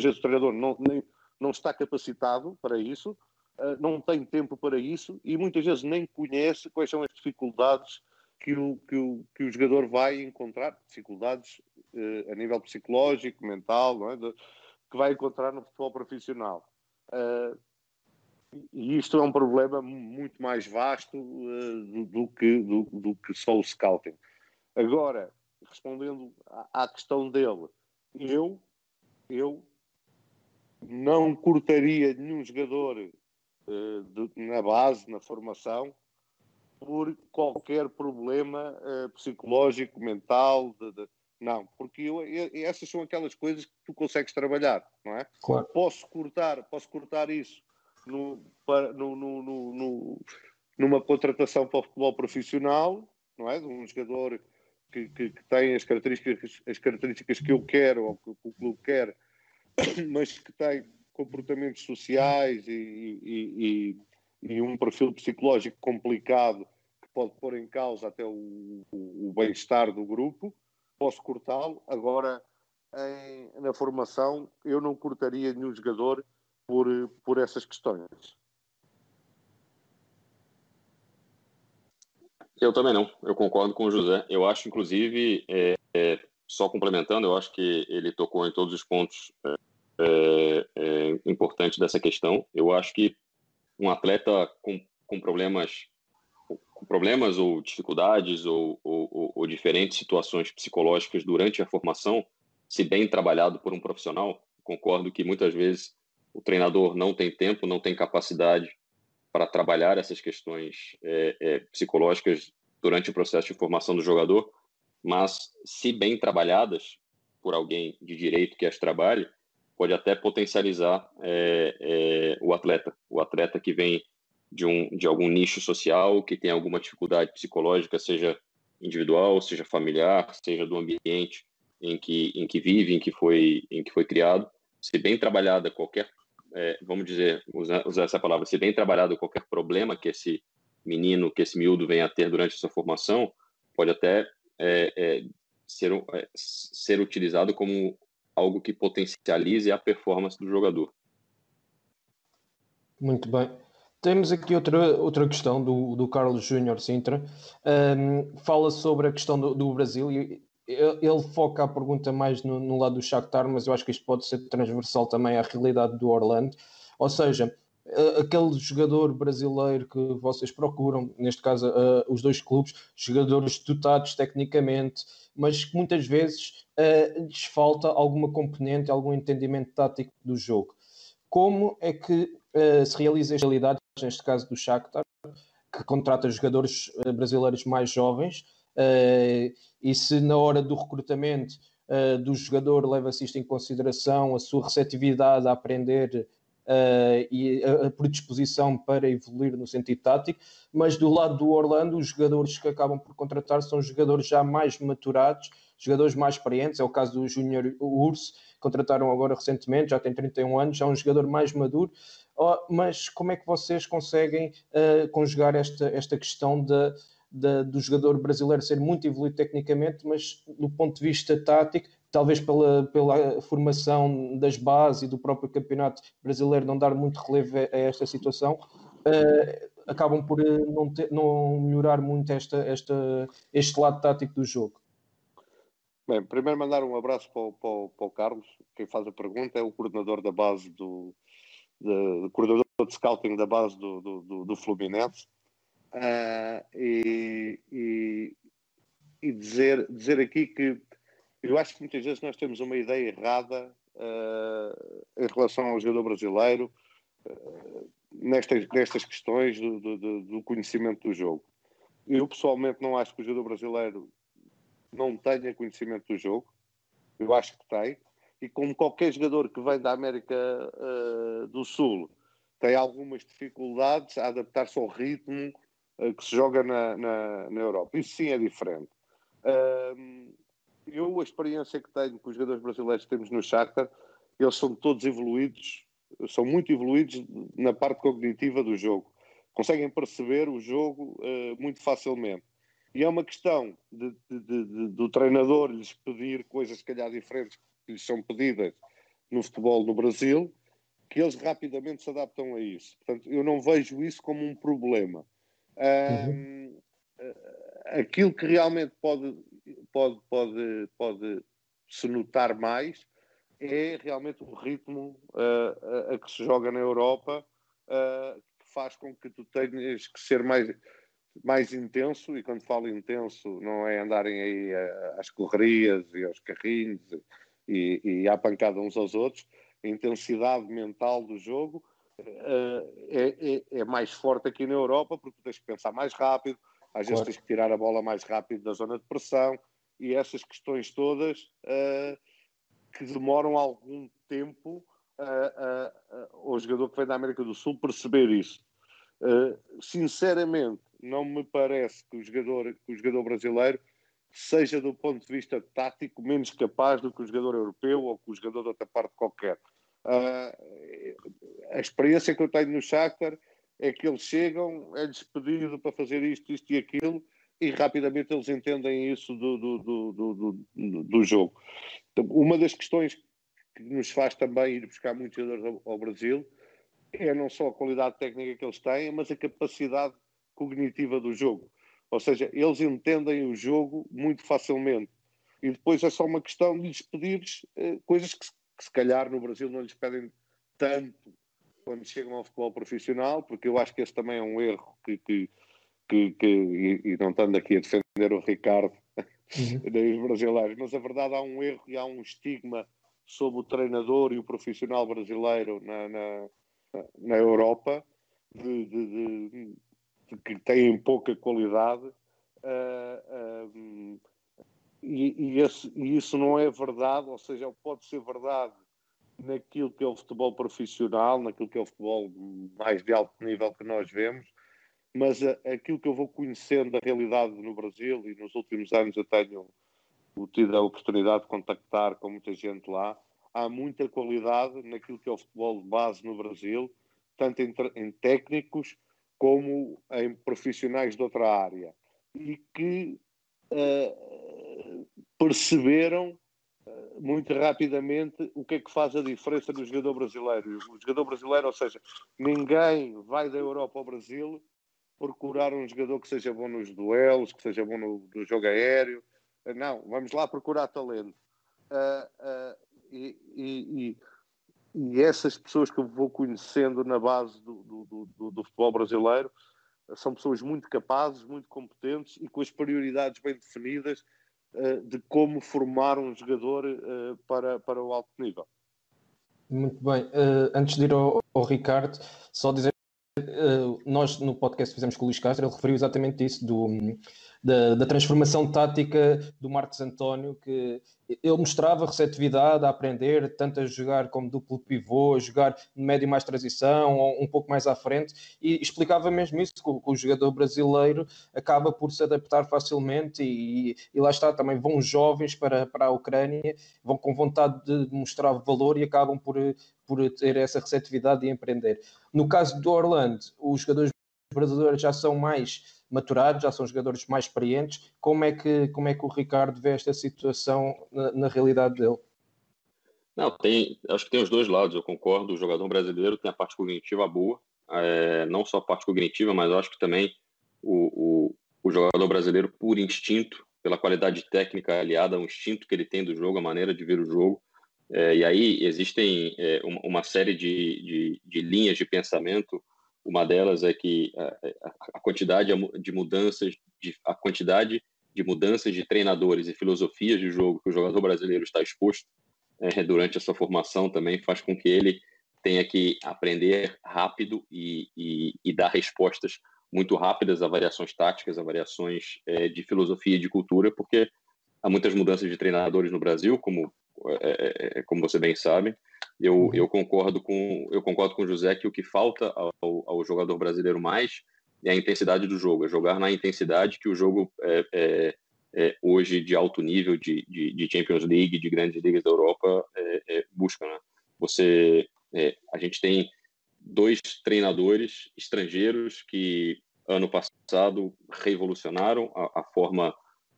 vezes o treinador não, nem, não está capacitado para isso, uh, não tem tempo para isso e muitas vezes nem conhece quais são as dificuldades que o, que o, que o jogador vai encontrar, dificuldades uh, a nível psicológico, mental, é? De, que vai encontrar no futebol profissional. Uh, e isto é um problema muito mais vasto uh, do, do, que, do, do, que só o scouting. Agora, respondendo à, à questão dele, eu, eu não cortaria nenhum jogador uh, de, na base, na formação, por qualquer problema uh, psicológico, mental, de, de, não, porque eu, eu, essas são aquelas coisas que tu consegues trabalhar, não é? Claro. Posso cortar, posso cortar isso no, para, no, no, numa contratação para o futebol profissional, não é? De um jogador que, que, que, tem as características, as características que eu quero ou que, que o clube quer, mas que tem comportamentos sociais e, e, e, e, um perfil psicológico complicado que pode pôr em causa até o, o, o bem-estar do grupo, posso cortá-lo. Agora, em, na formação, eu não cortaria nenhum jogador por, por essas questões. Eu também não, eu concordo com o José. Eu acho, inclusive, é, é, só complementando, eu acho que ele tocou em todos os pontos é, é, importantes dessa questão. Eu acho que um atleta com, com problemas com problemas ou dificuldades ou, ou, ou, diferentes situações psicológicas durante a formação, se bem trabalhado por um profissional, concordo que muitas vezes o treinador não tem tempo, não tem capacidade para trabalhar essas questões é, é, psicológicas durante o processo de formação do jogador, mas se bem trabalhadas por alguém de direito que as trabalhe, pode até potencializar é, é o atleta, o atleta que vem de, um, de algum nicho social, que tem alguma dificuldade psicológica, seja individual, seja familiar, seja do ambiente em que, em que vive, em que foi, em que foi criado, se bem trabalhada qualquer é, vamos dizer, usar, usar, essa palavra, se bem trabalhado qualquer problema que esse menino, que esse miúdo venha a ter durante a sua formação, pode até é, é, ser, é, ser utilizado como algo que potencialize a performance do jogador. Muito bem. Temos aqui outra, outra questão do, do Carlos Júnior Sintra. Um, fala sobre a questão do, do Brasil e ele foca a pergunta mais no, no, lado do Shakhtar, mas eu acho que isto pode ser transversal também à realidade do Orlando. Ou seja, aquele jogador brasileiro que vocês procuram, neste caso uh, os dois clubes, jogadores dotados tecnicamente, mas que muitas vezes uh, lhes falta alguma componente, algum entendimento tático do jogo. Como é que uh, se realiza esta realidade, neste caso do Shakhtar, que contrata jogadores brasileiros mais jovens, e se na hora do recrutamento do jogador leva-se isto em consideração, a sua receptividade a aprender uh, e a, predisposição para evoluir no sentido tático, mas do lado do Orlando, os jogadores que acabam por contratar são jogadores já mais maturados, jogadores mais experientes, é o caso do Júnior Urso, contrataram agora recentemente, já tem 31 anos, já é um jogador mais maduro, oh, mas como é que vocês conseguem conjugar esta, esta questão da, do jogador brasileiro ser muito evoluído tecnicamente, mas do ponto de vista tático, talvez pela, pela formação das bases e do próprio campeonato brasileiro não dar muito relevo a, esta situação, uh, acabam por eh, não, ter, não melhorar muito esta, esta, este lado tático do jogo. Bem, primeiro mandar um abraço para o, para, o, para o, Carlos, quem faz a pergunta é o coordenador da base do, de, coordenador de scouting da base do, do, do Fluminense Uh, e, e, e, dizer, dizer aqui que eu acho que muitas vezes nós temos uma ideia errada uh, em relação ao jogador brasileiro uh, nestas, nestas questões do, do, do, conhecimento do jogo. Eu pessoalmente não acho que o jogador brasileiro não tenha conhecimento do jogo, eu acho que tem, e como qualquer jogador que vem da América uh, do Sul tem algumas dificuldades a adaptar-se ao ritmo que se joga na, na, na, Europa. Isso sim é diferente. Uh, eu, a experiência que tenho com os jogadores brasileiros que temos no Shakhtar, eles são todos evoluídos, são muito evoluídos na parte cognitiva do jogo. Conseguem perceber o jogo uh, muito facilmente. E é uma questão de, de, de, do treinador lhes pedir coisas, se calhar, diferentes que lhes são pedidas no futebol no Brasil, que eles rapidamente se adaptam a isso. Portanto, eu não vejo isso como um problema. Uhum. aquilo que realmente pode, pode, pode, pode se notar mais é realmente o ritmo uh, a, a, que se joga na Europa, uh, que faz com que tu tenhas que ser mais, mais intenso, e quando falo intenso, não é andarem aí às correrias e aos carrinhos e, e à pancada uns aos outros, a intensidade mental do jogo uh, é, é, é, mais forte aqui na Europa, porque tens que pensar mais rápido, às vezes tens que tirar a bola mais rápido da zona de pressão, e essas questões todas uh, que demoram algum tempo uh, ao jogador que vem da América do Sul perceber isso. sinceramente, não me parece que o jogador, que o jogador brasileiro seja do ponto de vista tático menos capaz do que o jogador europeu ou que o jogador de outra parte qualquer. Uh, a experiência que eu tenho no Shakhtar é que eles chegam, é-lhes pedido para fazer isto, isto e aquilo, e rapidamente eles entendem isso do, do, do, do, do jogo. Então, uma das questões que nos faz também ir buscar muitos jogadores ao, ao Brasil é não só a qualidade técnica que eles têm, mas a capacidade cognitiva do jogo. Ou seja, eles entendem o jogo muito facilmente. E depois é só uma questão de lhes pedir uh, coisas que, que, se calhar no Brasil não lhes pedem tanto quando chegam ao futebol profissional, porque eu acho que esse também é um erro que, que, que, que e, e, não estando aqui a defender o Ricardo uhum. nem os brasileiros, mas a verdade há um erro e há um estigma sobre o treinador e o profissional brasileiro na, na, na Europa de, de, de, que têm pouca qualidade. Uh, uh, e, e, esse, e, isso não é verdade, ou seja, pode ser verdade naquilo que é o futebol profissional, naquilo que é o futebol mais de alto nível que nós vemos, mas a, aquilo que eu vou conhecendo da realidade no Brasil, e nos últimos anos eu tenho tido a oportunidade de contactar com muita gente lá, há muita qualidade naquilo que é o futebol de base no Brasil, tanto em, em técnicos como em profissionais de outra área e que uh, perceberam uh, muito rapidamente o que é que faz a diferença no jogador brasileiro. O jogador brasileiro, ou seja, ninguém vai da Europa ao Brasil procurar um jogador que seja bom nos duelos, que seja bom no, no jogo aéreo. Uh, não, vamos lá procurar talento. e, e e essas pessoas que eu vou conhecendo na base do, do, do, do, futebol brasileiro são pessoas muito capazes, muito competentes e com as prioridades bem definidas uh, de como formar um jogador uh, para, para o alto nível. Muito bem. Uh, antes de ir ao, ao Ricardo, só dizer nós no podcast que fizemos com o Luís Castro, ele referiu exatamente isso do, da, da, transformação tática do Marcos António, que ele mostrava receptividade a aprender, tanto a jogar como duplo pivô, a jogar no médio mais transição, ou um pouco mais à frente, e explicava mesmo isso, que o, que o jogador brasileiro acaba por se adaptar facilmente e, e, lá está, também vão jovens para, para a Ucrânia, vão com vontade de mostrar valor e acabam por, por ter essa receptividade de empreender. No caso do Orlando, os jogadores brasileiros já são mais maturados, já são jogadores mais experientes. Como é que, como é que o Ricardo vê esta situação na, na realidade dele? Não, tem, acho que tem os dois lados, eu concordo. O jogador brasileiro tem a parte cognitiva boa, é, não só a parte cognitiva, mas acho que também o, o, o, jogador brasileiro, por instinto, pela qualidade técnica aliada ao instinto que ele tem do jogo, a maneira de ver o jogo. É, e aí existem é, uma, uma, série de, de, de linhas de pensamento uma delas é que a, a quantidade de mudanças, de, a quantidade de mudanças de treinadores e filosofias de jogo que o jogador brasileiro está exposto é, durante a sua formação também faz com que ele tenha que aprender rápido e, e, e dar respostas muito rápidas a variações táticas, a variações é, de filosofia e de cultura, porque há muitas mudanças de treinadores no Brasil, como é, é, como você bem sabe. Eu, uhum. eu concordo com eu concordo com o José que o que falta ao, ao jogador brasileiro mais é a intensidade do jogo, é jogar na intensidade que o jogo é, é, é hoje de alto nível de, de, de, Champions League, de grandes ligas da Europa é, é, busca. Né? Você, a gente tem dois treinadores estrangeiros que ano passado revolucionaram a, a forma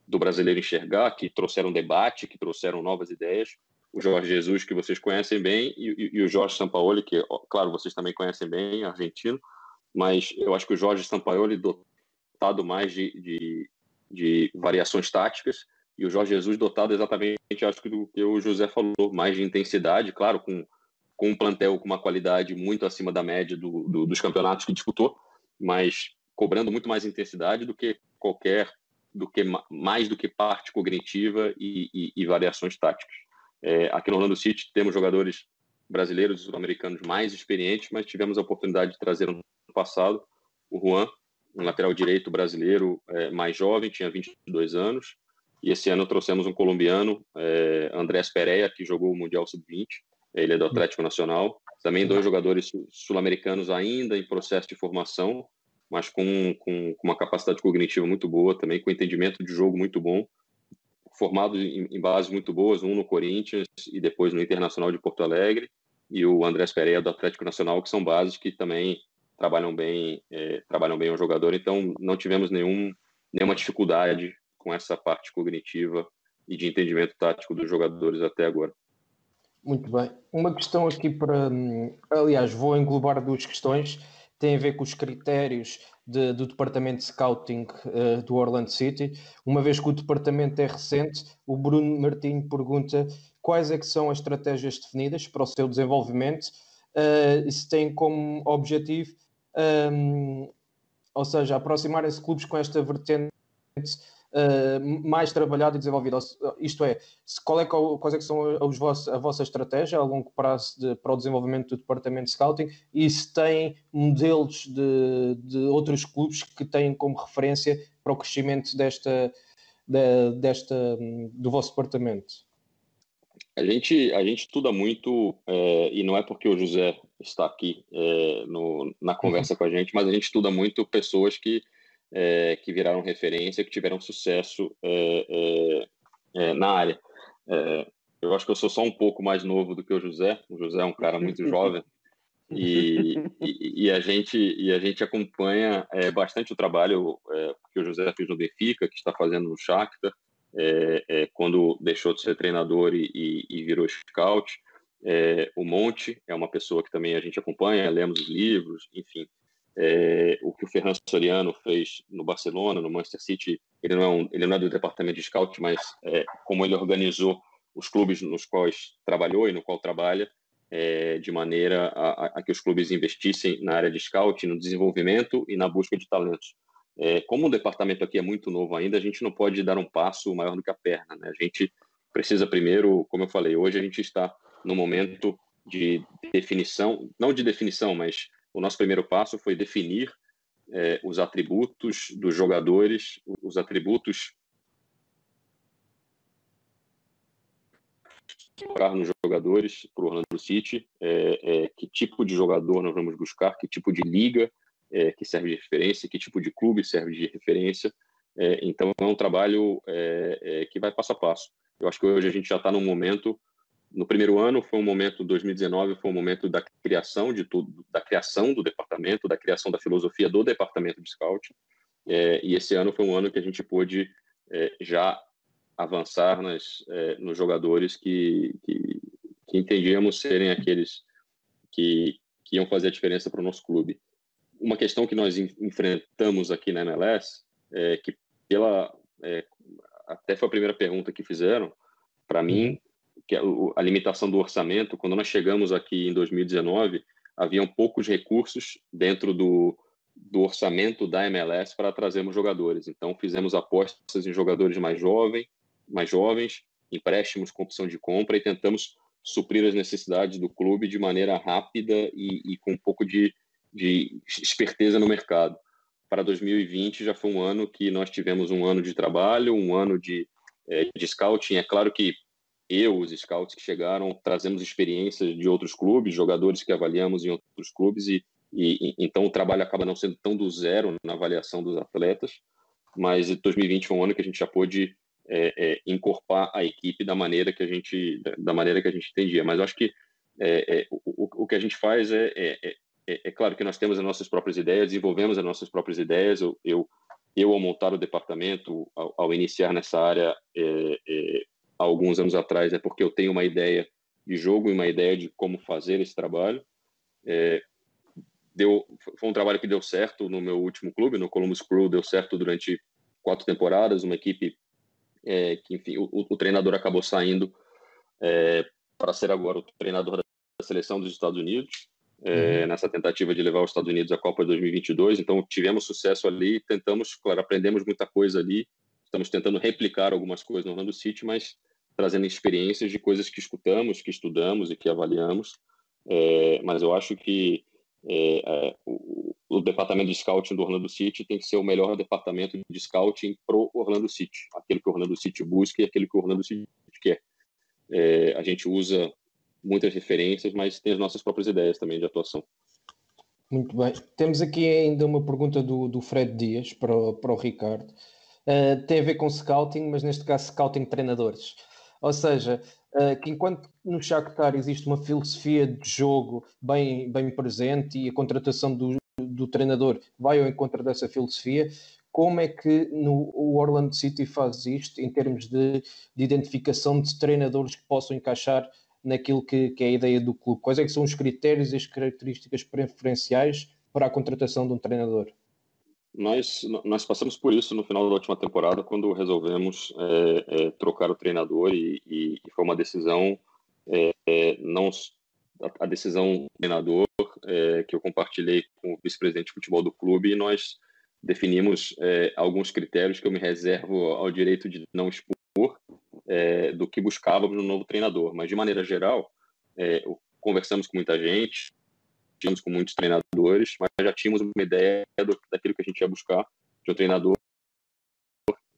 do brasileiro enxergar, que trouxeram debate, que trouxeram novas ideias. O Jorge Jesus, que vocês conhecem bem, e, e, e o Jorge Sampaoli, que, claro, vocês também conhecem bem, argentino, mas eu acho que o Jorge Sampaoli, dotado mais de, de, de variações táticas, e o Jorge Jesus dotado exatamente, acho que do que o José falou, mais de intensidade, claro, com, com um plantel com uma qualidade muito acima da média do, do, dos campeonatos que disputou, mas cobrando muito mais intensidade do que qualquer do que mais do que parte cognitiva e, e, e variações táticas. É, aqui no Orlando City temos jogadores brasileiros e sul-americanos mais experientes, mas tivemos a oportunidade de trazer no passado o Juan, um lateral direito brasileiro é, mais jovem, tinha 22 anos, e esse ano trouxemos um colombiano, é, Andrés Pereira, que jogou o Mundial Sub-20, ele é do Atlético Nacional. Também dois jogadores sul-americanos ainda em processo de formação, mas com, com, com, uma capacidade cognitiva muito boa, também com entendimento de jogo muito bom, formados em, em, bases muito boas, um no Corinthians e depois no Internacional de Porto Alegre, e o Andrés Pereira do Atlético Nacional, que são bases que também trabalham bem, é, trabalham bem o jogador, então não tivemos nenhum, nenhuma dificuldade com essa parte cognitiva e de entendimento tático dos jogadores até agora. Muito bem. Uma questão aqui para. Hum, aliás, vou englobar duas questões tem a ver com os critérios de, do departamento de scouting uh, do Orlando City. Uma vez que o departamento é recente, o Bruno Martinho pergunta quais é que são as estratégias definidas para o seu desenvolvimento uh, e se tem como objetivo, um, ehm, ou seja, aproximarem-se clubes com esta vertente uh, mais trabalhado e desenvolvido. Isto é, qual é, qual, quais é que são os vossos, a vossa estratégia a longo prazo de, para o desenvolvimento do departamento de scouting e se têm modelos de, de outros clubes que têm como referência para o crescimento desta, de, desta, do vosso departamento? A gente, a gente estuda muito, é, e não é porque o José está aqui é, no, na conversa uhum. com a gente, mas a gente estuda muito pessoas que é, que viraram referência, que tiveram sucesso é, é, é na área. É, eu acho que eu sou só um pouco mais novo do que o José. O José é um cara muito jovem e, e, e, a gente e a gente acompanha bastante o trabalho que o José fez no Benfica, que está fazendo no Shakhtar, quando deixou de ser treinador e, e virou scout. o Monte é uma pessoa que também a gente acompanha, lemos os livros, enfim é, o que o Fernando Soriano fez no Barcelona, no Manchester City, ele não é, um, ele não é do departamento de scout, mas é, como ele organizou os clubes nos quais trabalhou e no qual trabalha, é, de maneira a, a, que os clubes investissem na área de scout, no desenvolvimento e na busca de talentos. É, como o departamento aqui é muito novo ainda, a gente não pode dar um passo maior do que a perna. Né? A gente precisa primeiro, como eu falei, hoje a gente está no momento de definição, não de definição, mas o nosso primeiro passo foi definir é, os atributos dos jogadores, os atributos para nos jogadores para o Orlando City, é, é, que tipo de jogador nós vamos buscar, que tipo de liga é, que serve de referência, que tipo de clube serve de referência. É, então é um trabalho é, que vai passo a passo. Eu acho que hoje a gente já está num momento no primeiro ano foi um momento, 2019 foi um momento da criação de tudo, da criação do departamento, da criação da filosofia do departamento de scout. É, e esse ano foi um ano que a gente pôde é, já avançar nas, é, nos jogadores que, que, que, entendíamos serem aqueles que, que iam fazer a diferença para o nosso clube. Uma questão que nós enfrentamos aqui na MLS, é que pela é, até foi a primeira pergunta que fizeram para mim que é a limitação do orçamento, quando nós chegamos aqui em 2019, haviam poucos recursos dentro do, do orçamento da MLS para trazermos jogadores. Então, fizemos apostas em jogadores mais jovens, mais jovens, empréstimos com opção de compra e tentamos suprir as necessidades do clube de maneira rápida e, e com um pouco de, de esperteza no mercado. Para 2020 já foi um ano que nós tivemos um ano de trabalho, um ano de, é, de scouting. É claro que eu, os scouts que chegaram, trazemos experiências de outros clubes, jogadores que avaliamos em outros clubes, e, e, então o trabalho acaba não sendo tão do zero na avaliação dos atletas, mas 2020 foi um ano que a gente já pôde é, é, incorporar a equipe da maneira que a gente da maneira que a gente entendia. Mas eu acho que é, é o, o, que a gente faz é, é, é, é, claro que nós temos as nossas próprias ideias, desenvolvemos as nossas próprias ideias. Eu, eu, eu ao montar o departamento, ao, ao iniciar nessa área há alguns anos atrás, é porque eu tenho uma ideia de jogo e uma ideia de como fazer esse trabalho. deu, foi um trabalho que deu certo no meu último clube, no Columbus Crew, deu certo durante quatro temporadas, uma equipe é, que enfim o, o, treinador acabou saindo é, para ser agora o treinador da seleção dos Estados Unidos é, uhum. nessa tentativa de levar os Estados Unidos à Copa 2022 então tivemos sucesso ali tentamos claro aprendemos muita coisa ali estamos tentando replicar algumas coisas no Orlando City mas trazendo experiências de coisas que escutamos que estudamos e que avaliamos é, mas eu acho que é, é, o, o, departamento de scouting do Orlando City tem que ser o melhor departamento de scouting pro Orlando City, aquele que o Orlando City busca e aquele que o Orlando City quer. É, a gente usa muitas referências, mas tem as nossas próprias ideias também de atuação. Muito bem. Temos aqui ainda uma pergunta do, do Fred Dias para o, para o Ricardo. Uh, tem a ver com scouting, mas neste caso scouting treinadores. Ou seja, uh, que enquanto no Shakhtar existe uma filosofia de jogo bem, bem presente e a contratação do, do treinador vai ao encontro dessa filosofia, como é que no Orlando City faz isto em termos de, de identificação de treinadores que possam encaixar naquilo que, que, é a ideia do clube? Quais é que são os critérios e as características preferenciais para a contratação de um treinador? Nós, nós passamos por isso no final da última temporada, quando resolvemos é, é, trocar o treinador e, e, e foi uma decisão é, é não a, a, decisão do treinador é, que eu compartilhei com o vice-presidente de futebol do clube e nós definimos é, alguns critérios que eu me reservo ao direito de não expor do que buscávamos no novo treinador. Mas de maneira geral, conversamos com muita gente, tínhamos com muitos treinadores, mas já tínhamos uma ideia do, daquilo que a gente ia buscar de um treinador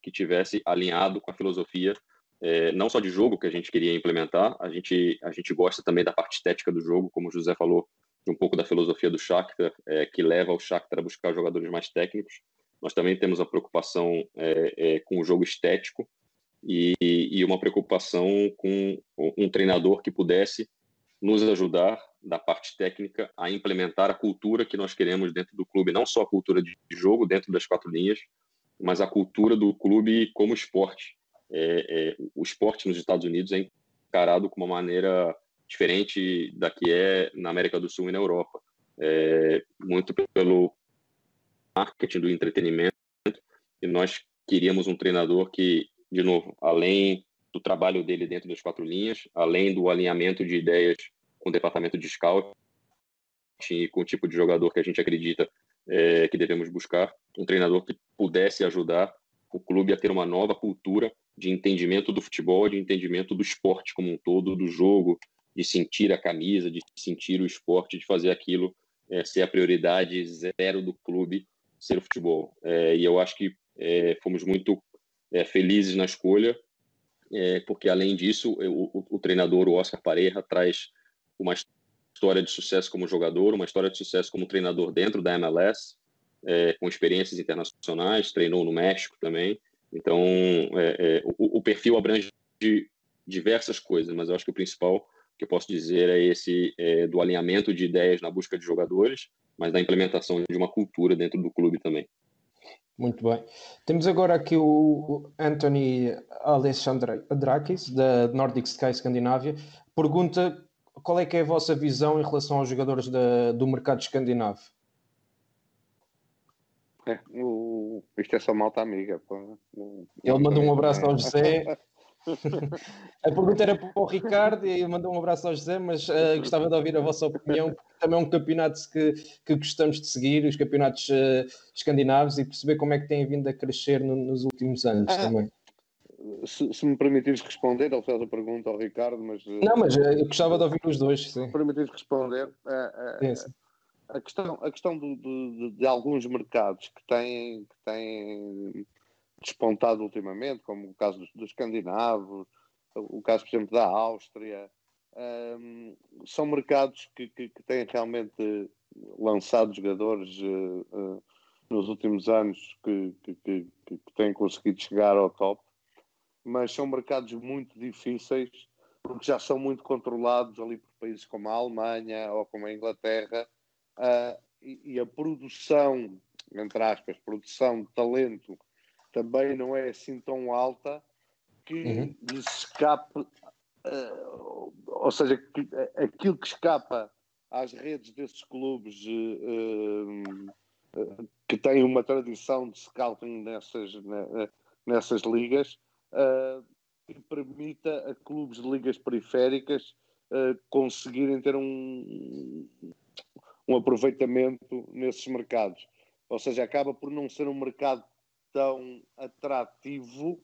que tivesse alinhado com a filosofia é, não só de jogo que a gente queria implementar, a gente a gente gosta também da parte estética do jogo, como o José falou, um pouco da filosofia do Shakhtar, é, que leva o Shakhtar a buscar jogadores mais técnicos. Nós também temos a preocupação é, é com o jogo estético e, e uma preocupação com um treinador que pudesse nos ajudar da parte técnica a implementar a cultura que nós queremos dentro do clube, não só a cultura de jogo dentro das quatro linhas, mas a cultura do clube como esporte. É, é, o esporte nos Estados Unidos é encarado com uma maneira diferente da que é na América do Sul e na Europa. É, muito pelo marketing do entretenimento, e nós queríamos um treinador que, de novo, além do trabalho dele dentro das quatro linhas, além do alinhamento de ideias com o departamento de scout e com o tipo de jogador que a gente acredita é, que devemos buscar, um treinador que pudesse ajudar o clube a ter uma nova cultura de entendimento do futebol, de entendimento do esporte como um todo, do jogo, de sentir a camisa, de sentir o esporte, de fazer aquilo é, ser a prioridade zero do clube, ser o futebol. É, e eu acho que é, fomos muito é, felizes na escolha, é, porque além disso, o, o, o, treinador, o Oscar Pareja, traz uma história de sucesso como jogador, uma história de sucesso como treinador dentro da MLS, é, com experiências internacionais, treinou no México também. Então, é, é, o, o, perfil abrange diversas coisas, mas eu acho que o principal que eu posso dizer é esse é, do alinhamento de ideias na busca de jogadores, mas da implementação de uma cultura dentro do clube também. Muito bem. Temos agora aqui o Anthony Alessandrakis, da Nordic Sky Scandinávia. Pergunta qual é que é a vossa visão em relação aos jogadores da, do mercado escandinavo? É, o, isto é só malta amiga. Pô. Ele mandou um abraço ao José. a pergunta era para o Ricardo e mandou um abraço ao José, mas uh, gostava de ouvir a vossa opinião. Também é um campeonato que, que gostamos de seguir, os campeonatos uh, escandinavos, e perceber como é que têm vindo a crescer no, nos últimos anos ah, também. Se, se, me permitires responder, ele fez a pergunta ao Ricardo, mas. Eh, Não, mas eu gostava de ouvir os dois. Sim. Se me permitires responder, uh, sim, sim a questão, a questão do, de, de, alguns mercados que têm, que têm despontado ultimamente, como o caso dos, dos escandinavos, o caso, por exemplo, da Áustria. Um, são mercados que, que, que, têm realmente lançado jogadores uh, uh, nos últimos anos que, que, têm conseguido chegar ao top, mas são mercados muito difíceis porque já são muito controlados ali por países como a Alemanha ou como a Inglaterra uh, e, e, a produção, entre aspas, produção de talento também não é assim tão alta que uhum. lhes escape, uh, ou seja, que, aquilo que escapa às redes desses clubes uh, que têm uma tradição de scouting nessas, nessas ligas que permita a clubes de ligas periféricas uh, conseguirem ter um, um aproveitamento nesses mercados. Ou seja, acaba por não ser um mercado tão atrativo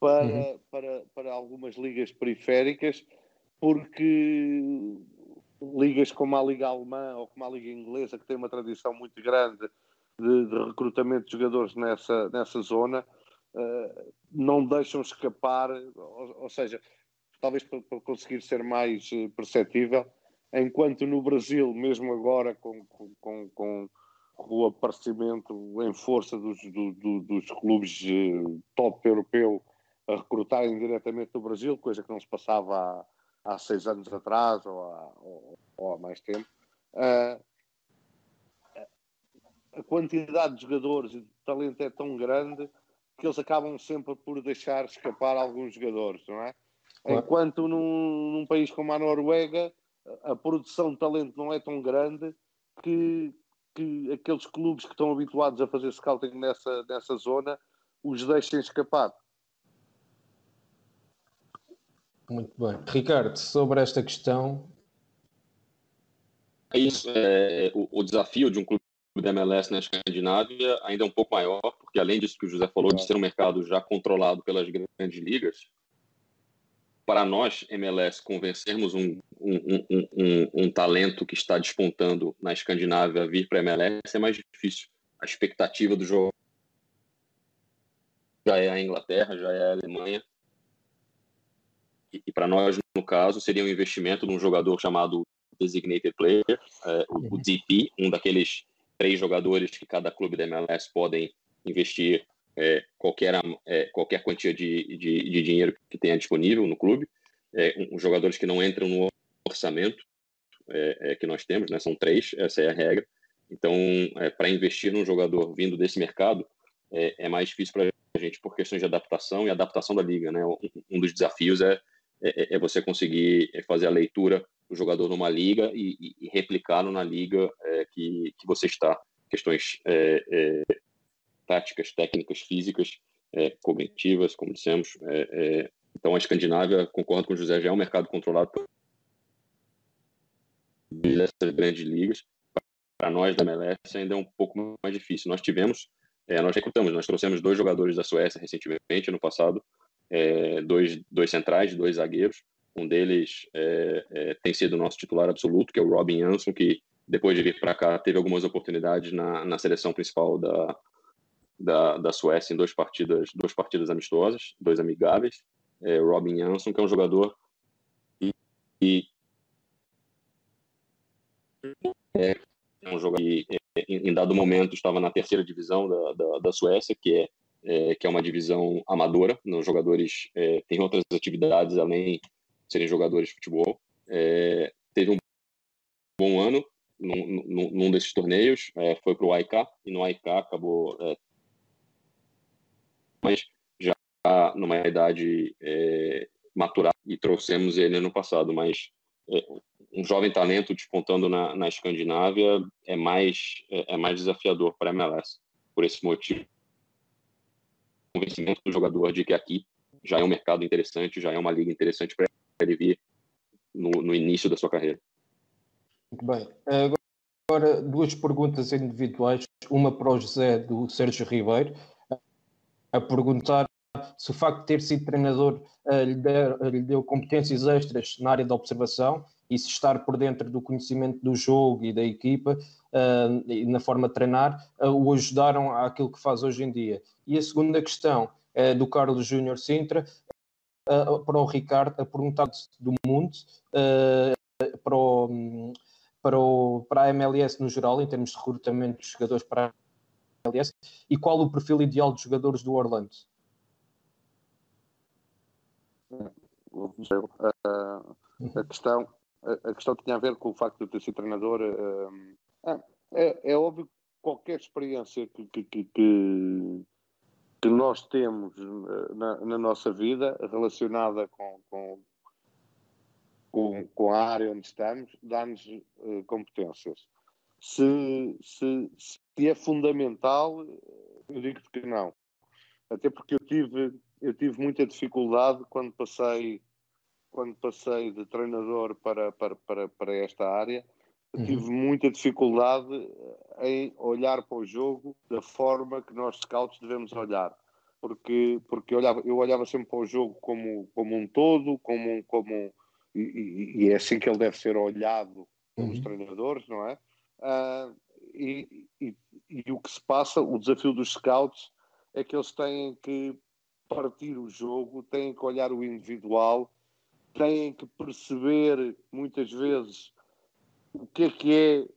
para, uhum. para, para algumas ligas periféricas, porque ligas como a Liga Alemã ou como a Liga Inglesa, que tem uma tradição muito grande de, de recrutamento de jogadores nessa, nessa zona, uh, não deixam escapar, ou, ou seja, talvez para, para, conseguir ser mais eh, perceptível, enquanto no Brasil, mesmo agora com, com, com o aparecimento em força dos, do, do, dos clubes uh, top europeu a recrutarem diretamente do Brasil, coisa que não se passava há, há seis anos atrás ou há, ou, ou há mais tempo. Uh, a quantidade de jogadores e de talento é tão grande que eles acabam sempre por deixar escapar alguns jogadores, não é? Claro. Enquanto num, num, país como a Noruega a produção de talento não é tão grande que, que aqueles clubes que estão habituados a fazer scouting nessa, nessa zona os deixem escapar. Muito bem. Ricardo, sobre esta questão. É isso. É, o, o desafio de um clube da MLS na Escandinávia ainda é um pouco maior, porque além disso que o José falou, de ser um mercado já controlado pelas grandes ligas, para nós, MLS, convencermos um, um, um, um, talento que está despontando na Escandinávia a vir para a MLS é mais difícil. A expectativa do jogo já é a Inglaterra, já é a Alemanha. E, e para nós, no caso, seria um investimento num jogador chamado Designated Player, é, o, o DP, um daqueles três jogadores que cada clube da MLS podem investir é, qualquer, é, qualquer quantia de, de, de, dinheiro que tenha disponível no clube. É, um, jogadores que não entram no orçamento é, é, que nós temos, né, são três, essa é a regra. Então, é, para investir num jogador vindo desse mercado, é, mais difícil para a gente por questões de adaptação e adaptação da liga. Né? Um, um dos desafios é, é, você conseguir fazer a leitura o jogador numa liga e, e, replicá-lo na liga que, que você está. Questões é, é, táticas, técnicas, físicas, é, cognitivas, como dissemos. É, é, então, a Escandinávia, concordo com o José, já é um mercado controlado por essas grandes ligas. Para nós da MLS ainda é um pouco mais difícil. Nós tivemos, nós recrutamos, nós trouxemos dois jogadores da Suécia recentemente, no passado, dois, dois centrais, dois zagueiros, um deles é, é, tem sido nosso titular absoluto, que é o Robin Jansson, que depois de vir para cá teve algumas oportunidades na, na seleção principal da, da, da Suécia em duas partidas, duas partidas amistosas, dois amigáveis. É, Robin Jansson, que é um jogador que, é, é um jogador que é, em, em, dado momento estava na terceira divisão da, da, da Suécia, que é, é, que é uma divisão amadora. Os jogadores é, têm outras atividades além serem jogadores de futebol. É, teve um bom ano num, num, num desses torneios, é, foi para o AIK, e no AIK acabou. Mas já numa idade é, maturada, e trouxemos ele no passado, mas é, um jovem talento despontando na, na Escandinávia é mais, é, é mais desafiador para a MLS. Por esse motivo, o convencimento do jogador de que aqui já é um mercado interessante, já é uma liga interessante para ele vir no, no início da sua carreira. Muito bem. Agora, duas perguntas individuais. Uma para o José, do Sérgio Ribeiro, a perguntar se o facto de ter sido treinador uh, lhe, der, lhe, deu competências extras na área da observação e se estar por dentro do conhecimento do jogo e da equipa uh, e na forma de treinar uh, o ajudaram àquilo que faz hoje em dia. E a segunda questão é do Carlos Júnior Sintra, para o Ricardo a perguntar do mundo para, o, para, o, para a MLS no geral, em termos de recrutamento de jogadores para MLS, e qual o perfil ideal de jogadores do Orlando? a questão a questão tinha a ver com o facto de ter sido treinador. é, é, óbvio que qualquer experiência que, que, que, que nós temos eh, na, na, nossa vida relacionada com, com, com, com, a área onde estamos dá-nos competências. Se, se, se é fundamental, eu digo que não. Até porque eu tive, eu tive muita dificuldade quando passei quando passei de treinador para, para, para, para esta área, uhum. tive muita dificuldade em olhar para o jogo da forma que nós scouts devemos olhar. Porque, porque eu, olhava, eu olhava sempre para o jogo como, como um todo, como, como e, e é assim que ele deve ser olhado pelos uhum. treinadores, não é? Uh, e, e, e, o que se passa, o desafio dos scouts é que eles têm que partir o jogo, têm que olhar o individual têm que perceber muitas vezes o que é que é o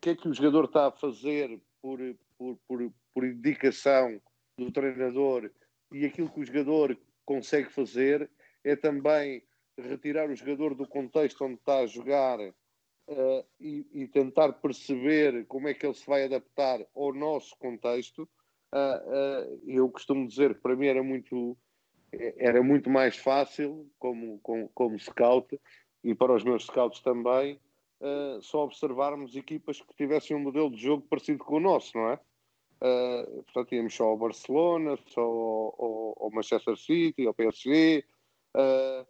que é que o jogador está a fazer por, por, por, por indicação do treinador e aquilo que o jogador consegue fazer é também retirar o jogador do contexto onde está a jogar uh, e, e, tentar perceber como é que ele se vai adaptar ao nosso contexto. Uh, eu costumo dizer que para mim era muito era muito mais fácil, como, como, como scout, e para os meus scouts também, uh, só observarmos equipas que tivessem um modelo de jogo parecido com o nosso, não é? Uh, portanto, íamos só ao Barcelona, só ao, ao Manchester City, ao PSG, uh,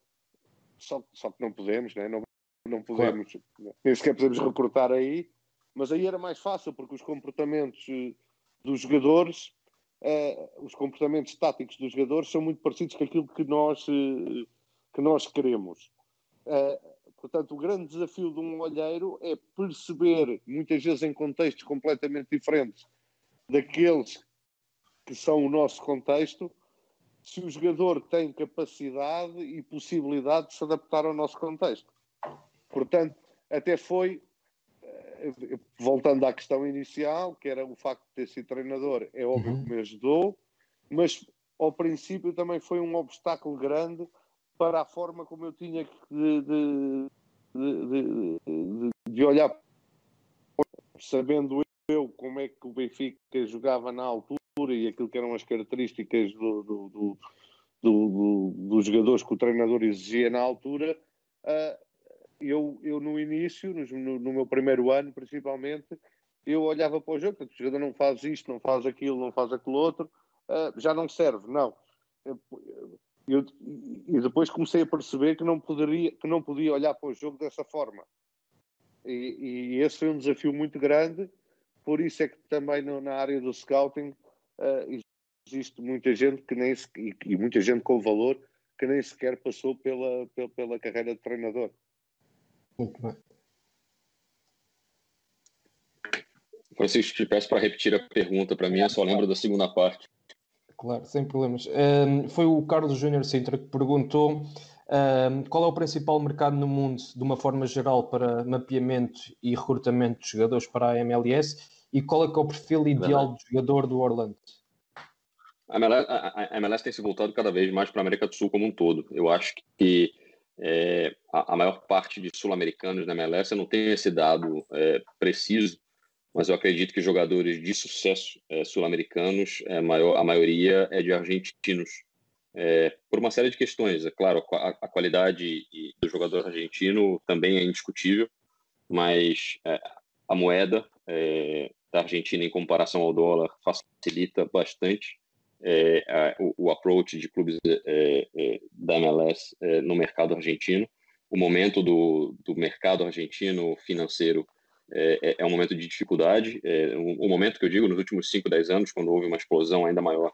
só, só que não podemos, né? não, não podemos, claro. nem sequer podemos recrutar aí, mas aí era mais fácil, porque os comportamentos dos jogadores uh, os comportamentos táticos dos jogadores são muito parecidos com aquilo que nós, uh, que nós queremos. Uh, portanto, o grande desafio de um olheiro é perceber, muitas vezes em contextos completamente diferentes daqueles que são o nosso contexto, se o jogador tem capacidade e possibilidade de se adaptar ao nosso contexto. Portanto, até foi voltando à questão inicial, que era o facto de ter sido treinador, é óbvio uhum. que me ajudou, mas ao princípio também foi um obstáculo grande para a forma como eu tinha de, de, de, de olhar, sabendo eu como é que o Benfica jogava na altura e aquilo que eram as características do, do, do, do dos jogadores que o treinador exigia na altura, uh, eu, eu no início, no, no, meu primeiro ano principalmente, eu olhava para o jogo, o jogador não faz isto, não faz aquilo, não faz aquilo outro, uh, já não serve, não. Eu, e depois comecei a perceber que não, poderia, que não podia olhar para o jogo dessa forma. E, e esse foi um desafio muito grande, por isso é que também no, na área do scouting uh, existe muita gente que nem e, e, muita gente com valor que nem sequer passou pela, pela, pela carreira de treinador. Muito bem. Francisco, te peço para repetir a pergunta para mim, eu só lembro da segunda parte. Claro, sem problemas. Um, foi o Carlos Júnior Sintra que perguntou um, qual é o principal mercado no mundo, de uma forma geral, para mapeamento e recrutamento de jogadores para a MLS e qual é, é o perfil ideal de jogador do Orlando? A MLS, a, a MLS tem se voltado cada vez mais para a América do Sul como um todo. Eu acho que é, a, a, maior parte de sul-americanos na MLS, eu não tenho esse dado é, preciso, mas eu acredito que jogadores de sucesso é, sul-americanos, é, a maioria é de argentinos, é, por uma série de questões. É claro, a, a qualidade do jogador argentino também é indiscutível, mas é, a moeda da Argentina em comparação ao dólar facilita bastante é, o, o, approach de clubes é, é, da MLS é, no mercado argentino. O momento do, do mercado argentino financeiro é, é, é um momento de dificuldade. É, um, um, momento que eu digo nos últimos 5, 10 anos, quando houve uma explosão ainda maior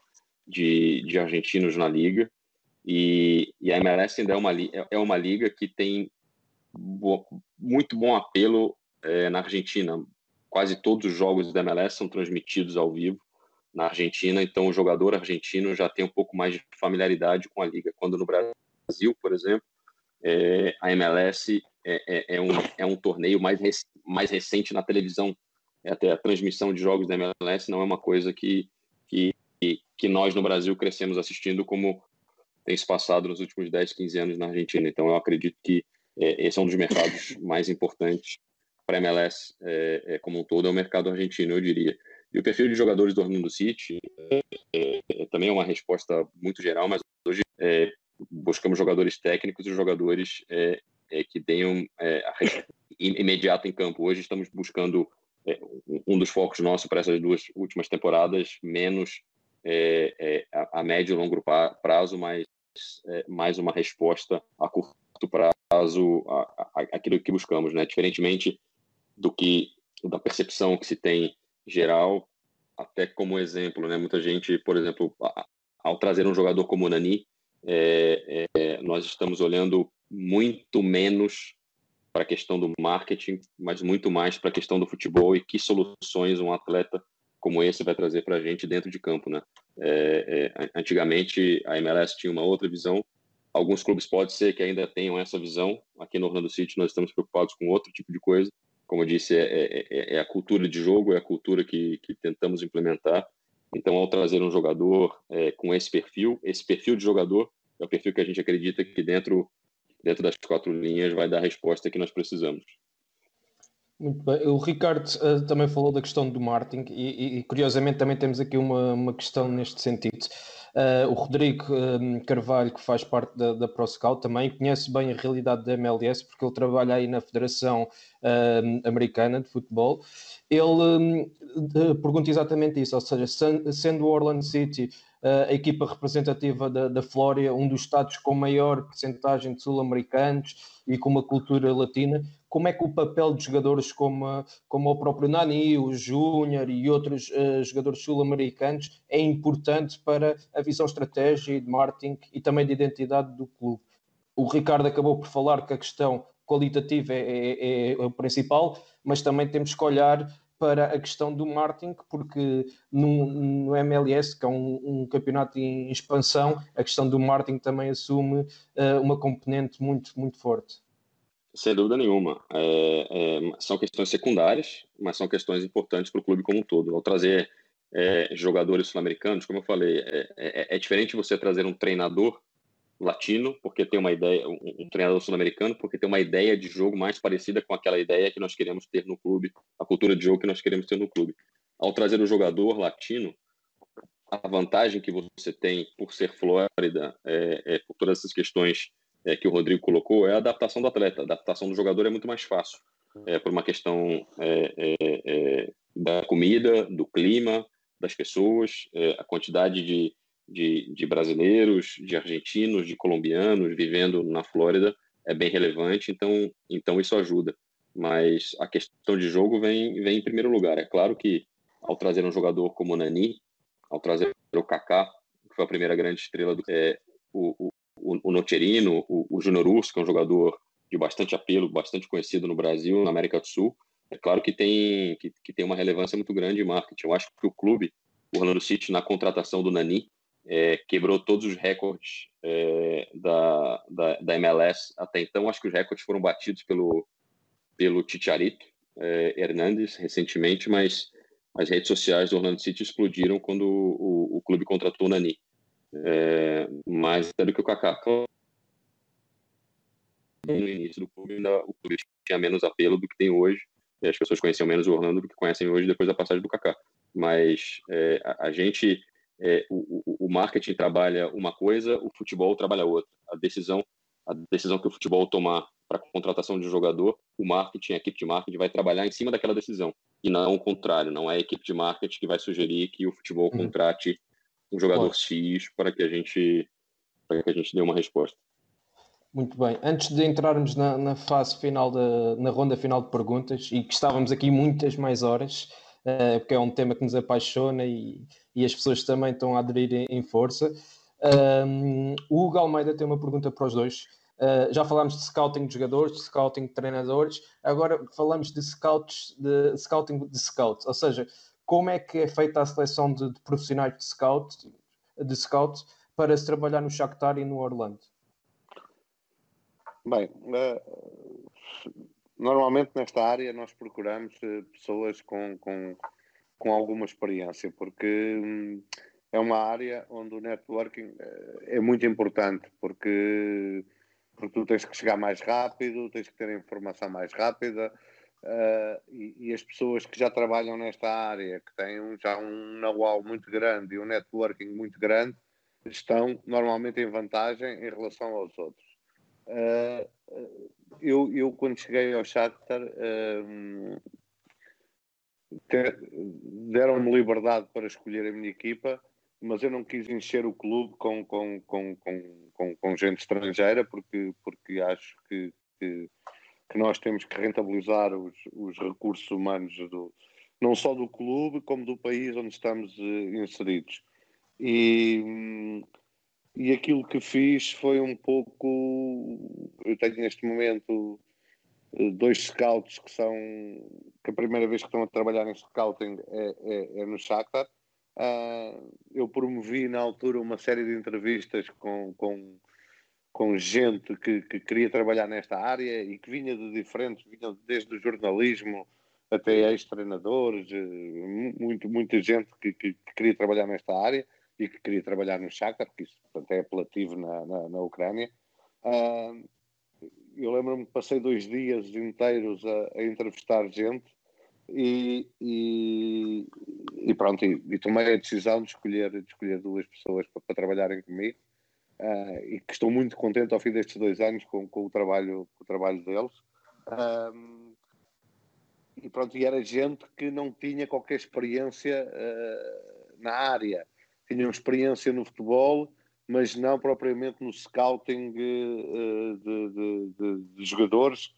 de, de argentinos na liga. E, e a MLS ainda é uma, é uma liga que tem muito bom apelo na Argentina. Quase todos os jogos da MLS são transmitidos ao vivo na Argentina, então o jogador argentino já tem um pouco mais de familiaridade com a liga. Quando no Brasil, por exemplo, é, a MLS é, é, é, um, é um torneio mais, mais recente na televisão. É até a transmissão de jogos da MLS não é uma coisa que, que, que nós no Brasil crescemos assistindo como tem se passado nos últimos 10, 15 anos na Argentina. Então eu acredito que é, esse é um dos mercados mais importantes para a MLS como um todo, é o mercado argentino, eu diria. E o perfil de jogadores do Orlando City é, é, é, também é uma resposta muito geral, mas hoje é, buscamos jogadores técnicos e jogadores é, que tenham imediato em campo. Hoje estamos buscando um dos focos nossos para essas duas últimas temporadas, menos a, a, médio e longo prazo, mas mais uma resposta a curto prazo aquilo que buscamos, né? Diferentemente do que da percepção que se tem geral, até como exemplo, né? Muita gente, por exemplo, ao trazer um jogador como o Nani, é, é, nós estamos olhando muito menos para a questão do marketing, mas muito mais para a questão do futebol e que soluções um atleta como esse vai trazer para a gente dentro de campo, né? É, é, antigamente a MLS tinha uma outra visão. Alguns clubes pode ser que ainda tenham essa visão. Aqui no Orlando City nós estamos preocupados com outro tipo de coisa como eu disse, é, é, é, é, a cultura de jogo, é a cultura que, que tentamos implementar. Então, ao trazer um jogador é, com esse perfil, esse perfil de jogador é o perfil que a gente acredita que dentro, dentro das quatro linhas vai dar a resposta que nós precisamos. Muito bem. O Ricardo uh, também falou da questão do marketing e, e, curiosamente também temos aqui uma, uma questão neste sentido. Uh, o Rodrigo um, Carvalho, que faz parte da, da ProScout, também conhece bem a realidade da MLS, porque ele trabalha aí na Federação uh, Americana de Futebol. Ele um, pergunta exatamente isso, ou seja, sendo o Orlando City uh, a equipa representativa da, da Flórida, um dos estados com maior percentagem de sul-americanos e com uma cultura latina, como é que o papel de jogadores como, como o próprio Nani, o Júnior e outros uh, jogadores sul-americanos é importante para a visão estratégica de marketing e também de identidade do clube. O Ricardo acabou por falar que a questão qualitativa é, é, é o principal, mas também temos que olhar para a questão do marketing, porque no, no MLS, que é um, um, campeonato em expansão, a questão do marketing também assume uh, uma componente muito, muito forte. Sem dúvida nenhuma. É, é, são questões secundárias, mas são questões importantes para o clube como um todo. Ao trazer é, jogadores sul-americanos, como eu falei, é, é, é, diferente você trazer um treinador latino, porque tem uma ideia, um, um treinador sul-americano, porque tem uma ideia de jogo mais parecida com aquela ideia que nós queremos ter no clube, a cultura de jogo que nós queremos ter no clube. Ao trazer o jogador latino, a vantagem que você tem por ser Flórida, é, por todas essas questões é, que o Rodrigo colocou é a adaptação do atleta. A adaptação do jogador é muito mais fácil, é, por uma questão é, é, é da comida, do clima, das pessoas, é, a quantidade de, de, de, brasileiros, de argentinos, de colombianos vivendo na Flórida é bem relevante, então, então isso ajuda. Mas a questão de jogo vem, vem em primeiro lugar. É claro que ao trazer um jogador como o Nani, ao trazer o Kaká, que foi a primeira grande estrela do é, o, o, o Nocerino, o, o Júnior Urso, que é um jogador de bastante apelo, bastante conhecido no Brasil, na América do Sul. É claro que tem, que, que tem uma relevância muito grande em marketing. Eu acho que o clube, o Orlando City, na contratação do Nani, é, quebrou todos os recordes é, da, da, da, MLS até então. Acho que os recordes foram batidos pelo, pelo Ticharito é, Hernandes recentemente, mas as redes sociais do Orlando City explodiram quando o, o, o clube contratou o Nani é, mais até do que o Kaká. No início do clube, ainda, o clube tinha menos apelo do que tem hoje. As pessoas conheciam menos o Orlando do que conhecem hoje depois da passagem do Kaká. Mas é, a, a, gente, é, o, o, marketing trabalha uma coisa, o futebol trabalha outra. A decisão, a decisão que o futebol tomar para a contratação de um jogador, o marketing, a equipe de marketing vai trabalhar em cima daquela decisão e não o contrário. Não é a equipe de marketing que vai sugerir que o futebol uhum. contrate um jogador. X para que a gente para que a gente dê uma resposta. Muito bem. Antes de entrarmos na, na fase final da na ronda final de perguntas e que estávamos aqui muitas mais horas, uh, porque é um tema que nos apaixona e, e as pessoas também estão a aderir em, em força. Um, o Hugo Almeida tem uma pergunta para os dois. Uh, já falámos de scouting de jogadores, de scouting de treinadores, agora falamos de scouts, de scouting de scouts, ou seja, como é que é feita a seleção de, de profissionais de scout, de scout para se trabalhar no Shakhtar e no Orlando? Bem, uh, normalmente nesta área nós procuramos uh, pessoas com, com, com alguma experiência, porque um, é uma área onde o networking uh, é muito importante, porque, porque tu tens que chegar mais rápido, tens que ter a informação mais rápida, e, as pessoas que já trabalham nesta área, que têm um, já um know-how muito grande e um networking muito grande, estão normalmente em vantagem em relação aos outros. Uh, eu, eu, quando cheguei ao Shakhtar, uh, deram-me liberdade para escolher a minha equipa, mas eu não quis encher o clube com, com, com, com, com gente estrangeira, porque, porque acho que, que, que nós temos que rentabilizar os, os recursos humanos, do, não só do clube, como do país onde estamos uh, inseridos. E, hum, e aquilo que fiz foi um pouco. Eu tenho neste momento eh, dois scouts que são. que a primeira vez que estão a trabalhar em scouting é, é, é no Shakhtar. Uh, eu promovi na altura uma série de entrevistas com, com, com gente que, que queria trabalhar nesta área e que vinha de diferentes, vinha desde o jornalismo até ex-treinadores, eh, muito, muita gente que, que, que queria trabalhar nesta área e que queria trabalhar no Shakhtar, porque isso portanto, é apelativo na, na, na Ucrânia. Uh, eu lembro-me que passei dois dias inteiros a, a entrevistar gente e, e, e pronto, e, e, tomei a decisão de escolher, de escolher duas pessoas para, para trabalharem comigo uh, e que estou muito contente ao fim destes dois anos com, com o, trabalho, com o trabalho deles. E pronto, e era gente que não tinha qualquer experiência uh, na área tinham experiência no futebol, mas não propriamente no scouting uh, de, de, de, de, jogadores.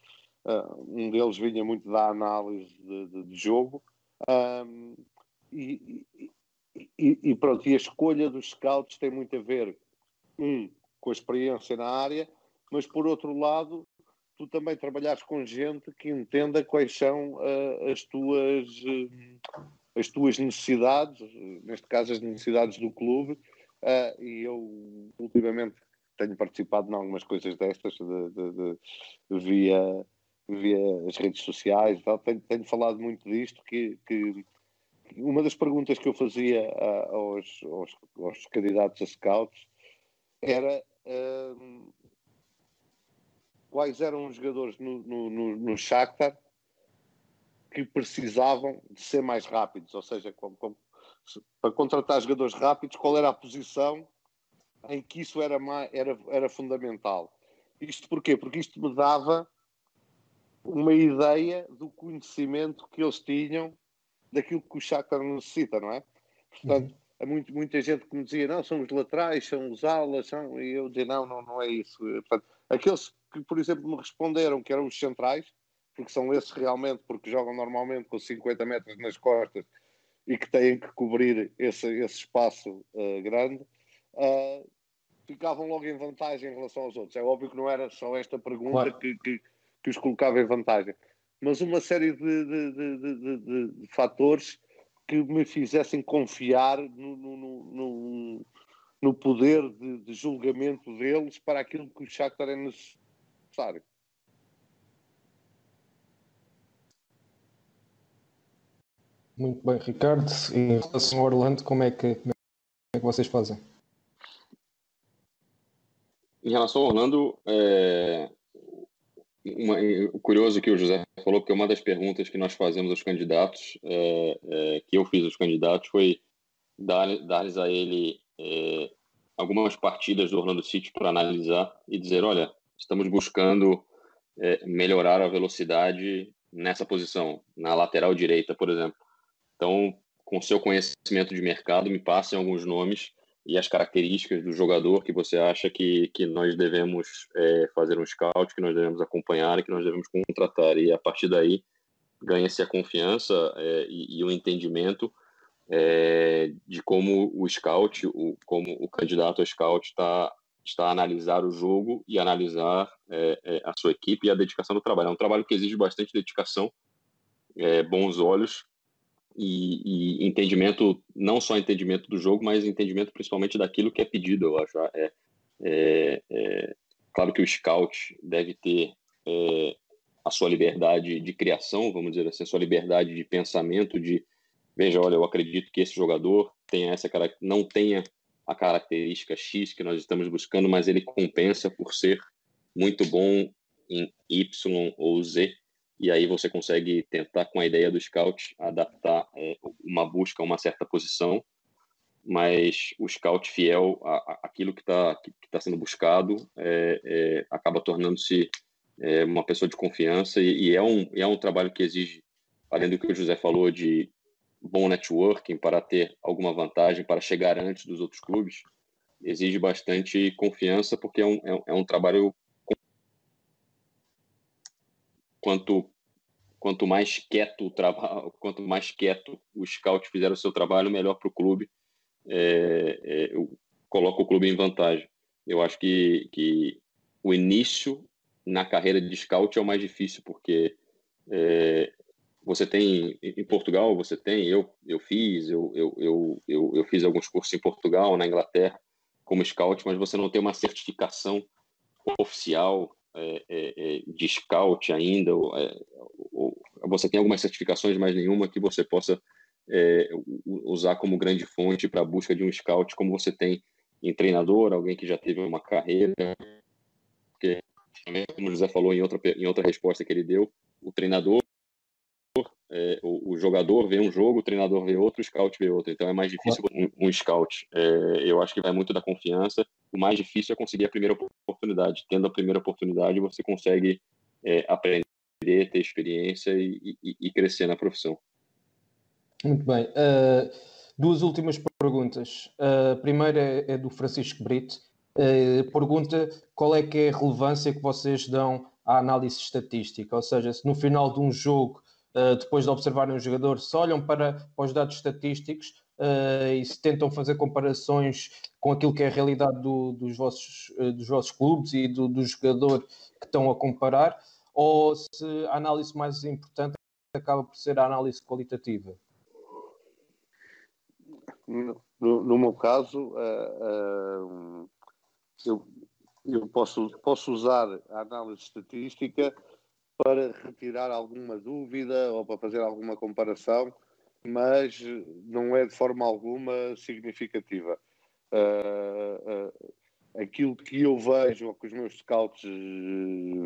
Uh, um deles vinha muito da análise de, jogo. Um, e, e, e, pronto, e a escolha dos scouts tem muito a ver, um, com a experiência na área, mas por outro lado, tu também trabalhares com gente que entenda quais são uh, as tuas as tuas necessidades, neste caso as necessidades do clube, uh, e eu ultimamente tenho participado em algumas coisas destas de, de, de, via, via as redes sociais. Tenho, tenho, falado muito disto, que, que, uma das perguntas que eu fazia uh, aos, aos, aos, candidatos a scouts era uh, quais eram os jogadores no, no, no, no Shakhtar que precisavam de ser mais rápidos, ou seja, como, como, para contratar jogadores rápidos, qual era a posição em que isso era, era, era fundamental. Isto porquê? Porque isto me dava uma ideia do conhecimento que eles tinham daquilo que o Shakhtar necessita, não é? Portanto, uhum. há muito, muita gente que me dizia, não, são os laterais, são os alas, são... e eu dizia, não, não, não é isso. Portanto, aqueles que, por exemplo, me responderam que eram os centrais, porque são esses realmente, porque jogam normalmente com 50 metros nas costas e que têm que cobrir esse, esse espaço uh, grande, uh, ficavam logo em vantagem em relação aos outros. É óbvio que não era só esta pergunta claro. que, que, que, os colocava em vantagem, mas uma série de, de, de, de, de fatores que me fizessem confiar no, no, no, no poder de, julgamento deles para aquilo que o Shakhtar é necessário. Muito bem, Ricardo. Em relação ao Orlando, como é que, como é que vocês fazem? Em relação ao Orlando, é... Uma, curioso que o José falou, porque uma das perguntas que nós fazemos aos candidatos, é, é, que eu fiz aos candidatos, foi dar-lhes dar a ele é, algumas partidas do Orlando City para analisar e dizer: olha, estamos buscando é, melhorar a velocidade nessa posição, na lateral direita, por exemplo. Então, com seu conhecimento de mercado, me passem alguns nomes e as características do jogador que você acha que, que nós devemos é, fazer um scout, que nós devemos acompanhar e que nós devemos contratar. E a partir daí ganha-se a confiança é, e, e, o entendimento é, de como o scout, o, como o candidato a scout está está a analisar o jogo e analisar é, é, a sua equipe e a dedicação do trabalho. É um trabalho que exige bastante dedicação, é, bons olhos e, e, entendimento, não só entendimento do jogo, mas entendimento principalmente daquilo que é pedido, eu acho. É, é, é claro que o scout deve ter é, a sua liberdade de criação, vamos dizer assim, a sua liberdade de pensamento, de veja, olha, eu acredito que esse jogador tenha essa não tenha a característica X que nós estamos buscando, mas ele compensa por ser muito bom em Y ou Z e aí você consegue tentar com a ideia do scout adaptar é, uma busca a uma certa posição, mas o scout fiel àquilo que está que tá sendo buscado é, é, acaba tornando-se é, uma pessoa de confiança e, e, é, um, é um trabalho que exige, além do que o José falou, de bom networking para ter alguma vantagem, para chegar antes dos outros clubes, exige bastante confiança porque é um, é, é um trabalho quanto quanto mais quieto o trabalho, quanto mais quieto o scout fizer o seu trabalho, melhor para o clube. É, é, coloca o clube em vantagem. Eu acho que, que o início na carreira de scout é o mais difícil, porque é, você tem em Portugal, você tem, eu, eu fiz, eu, eu, eu, eu, eu fiz alguns cursos em Portugal, na Inglaterra, como scout, mas você não tem uma certificação oficial de scout ainda, ou, é, você tem algumas certificações, mas nenhuma que você possa é, usar como grande fonte para a busca de um scout, como você tem em treinador, alguém que já teve uma carreira, porque, como o José falou em outra, em outra resposta que ele deu, o treinador é, o, o, jogador vê um jogo, o treinador vê outro, o scout vê outro. Então é mais difícil um, um scout. É, eu acho que vai muito da confiança. O mais difícil é conseguir a primeira oportunidade. Tendo a primeira oportunidade, você consegue é, aprender, ter experiência e, e, e, crescer na profissão. Muito bem. Uh, duas últimas perguntas. Uh, a primeira é, é do Francisco Brito. Uh, pergunta qual é que é a relevância que vocês dão à análise estatística, ou seja, se no final de um jogo uh, depois de observarem um jogador, se olham para, para os dados estatísticos uh, e se tentam fazer comparações com aquilo que é a realidade do, dos, vossos, uh, dos vossos clubes e do, do jogador que estão a comparar, ou se a análise mais importante acaba por ser a análise qualitativa? No, no meu caso, eu, eu posso, posso usar a análise estatística para retirar alguma dúvida ou para fazer alguma comparação, mas não é de forma alguma significativa. Uh, uh, aquilo que eu vejo ou que os meus scouts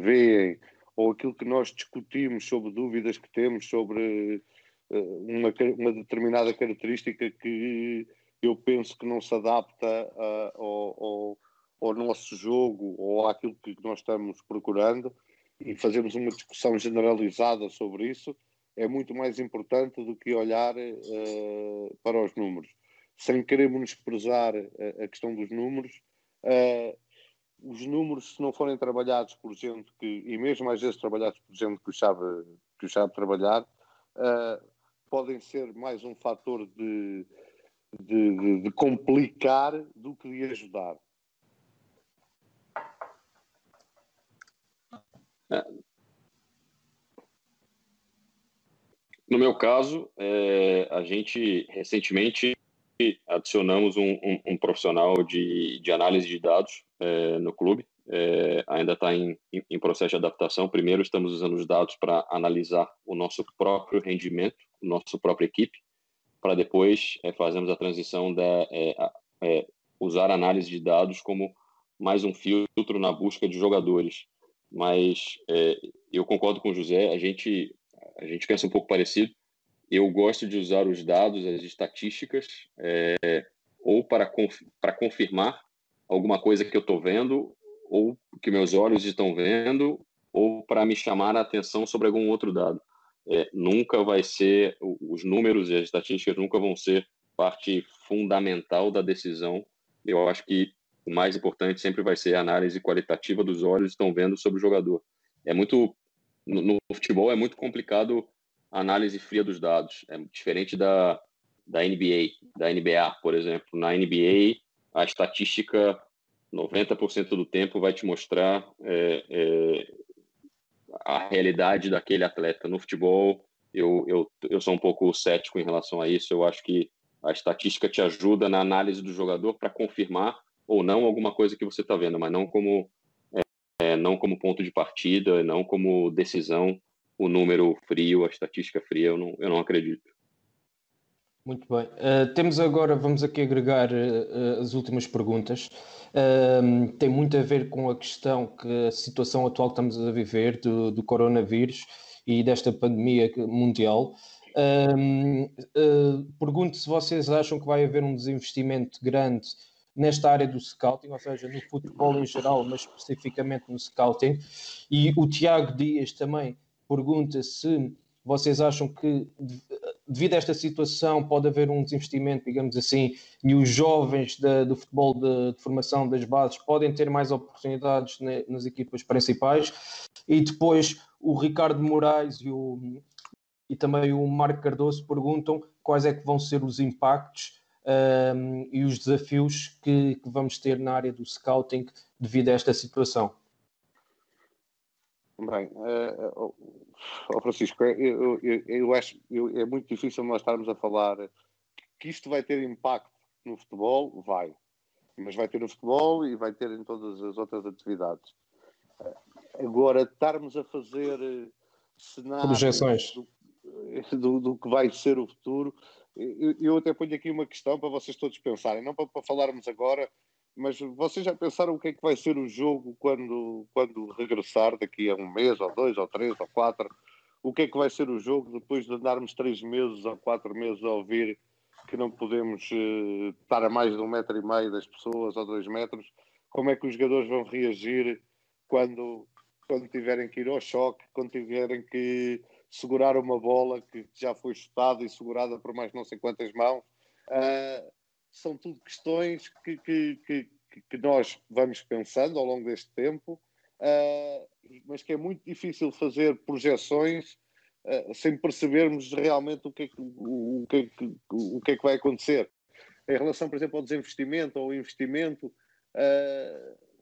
veem ou aquilo que nós discutimos sobre dúvidas que temos sobre uh, uma, uma, determinada característica que eu penso que não se adapta ao, ao, ao nosso jogo ou àquilo que nós estamos procurando, e fazermos uma discussão generalizada sobre isso é muito mais importante do que olhar uh, para os números. Sem querer menosprezar a, a questão dos números, uh, os números, se não forem trabalhados por gente que, e mesmo às vezes trabalhados por gente que o sabe, que o sabe trabalhar, uh, podem ser mais um fator de, de, de, de complicar do que de ajudar. No meu caso, é, a gente recentemente adicionamos um, um, um profissional de, de, análise de dados é, no clube. É, ainda está em, em, processo de adaptação. Primeiro, estamos usando os dados para analisar o nosso próprio rendimento, nossa própria equipe, para depois é, fazermos a transição da é, é, usar análise de dados como mais um filtro na busca de jogadores mas é, eu concordo com o José, a gente, a gente pensa um pouco parecido. Eu gosto de usar os dados, as estatísticas, é, ou para, conf, para confirmar alguma coisa que eu estou vendo, ou que meus olhos estão vendo, ou para me chamar a atenção sobre algum outro dado. É, nunca vai ser, os números e as estatísticas nunca vão ser parte fundamental da decisão. Eu acho que o mais importante sempre vai ser a análise qualitativa dos olhos estão vendo sobre o jogador. É muito no, no, futebol é muito complicado a análise fria dos dados. É diferente da da NBA, da NBA, por exemplo. Na NBA, a estatística 90% do tempo vai te mostrar é, é, a realidade daquele atleta. No futebol, eu, eu, eu sou um pouco cético em relação a isso. Eu acho que a estatística te ajuda na análise do jogador para confirmar ou não alguma coisa que você está vendo, mas não como é, não como ponto de partida, não como decisão, o número frio, a estatística fria, eu não, eu não acredito. Muito bem. Uh, temos agora, vamos aqui agregar uh, as últimas perguntas. Uh, tem muito a ver com a questão que a situação atual que estamos a viver do, do coronavírus e desta pandemia mundial. pergunto se vocês acham que vai haver um desinvestimento grande nesta área do scouting, ou seja, no futebol em geral, mas especificamente no scouting. E o Tiago Dias também pergunta se vocês acham que, devido a esta situação, pode haver um desinvestimento, digamos assim, e os jovens da, do futebol de, de, formação das bases podem ter mais oportunidades ne, nas equipas principais? E depois o Ricardo Moraes e, o, e também o Marco Cardoso perguntam quais é que vão ser os impactos um, e os desafios que, que vamos ter na área do scouting devido a esta situação. Bem, uh, oh Francisco, eu, eu, eu acho eu, é muito difícil nós estarmos a falar que isto vai ter impacto no futebol, vai. Mas vai ter no futebol e vai ter em todas as outras atividades. Agora, estarmos a fazer cenários do, do, do, que vai ser o futuro, eu, eu, até ponho aqui uma questão para vocês todos pensarem, não para, para falarmos agora mas vocês já pensaram o que é que vai ser o jogo quando, quando regressar daqui a um mês, ou dois, ou três, ou quatro? O que é que vai ser o jogo depois de andarmos três meses ou quatro meses a ouvir que não podemos uh, estar a mais de um metro e meio das pessoas ou dois metros? Como é que os jogadores vão reagir quando, quando tiverem que ir ao choque, quando tiverem que segurar uma bola que já foi chutada e segurada por mais não sei quantas mãos? Uh, são tudo questões que, que, que, que, nós vamos pensando ao longo deste tempo, uh, mas que é muito difícil fazer projeções uh, sem percebermos realmente o que, é que, o, o, é que, o que é que vai acontecer. Em relação, por exemplo, ao desinvestimento ou ao investimento,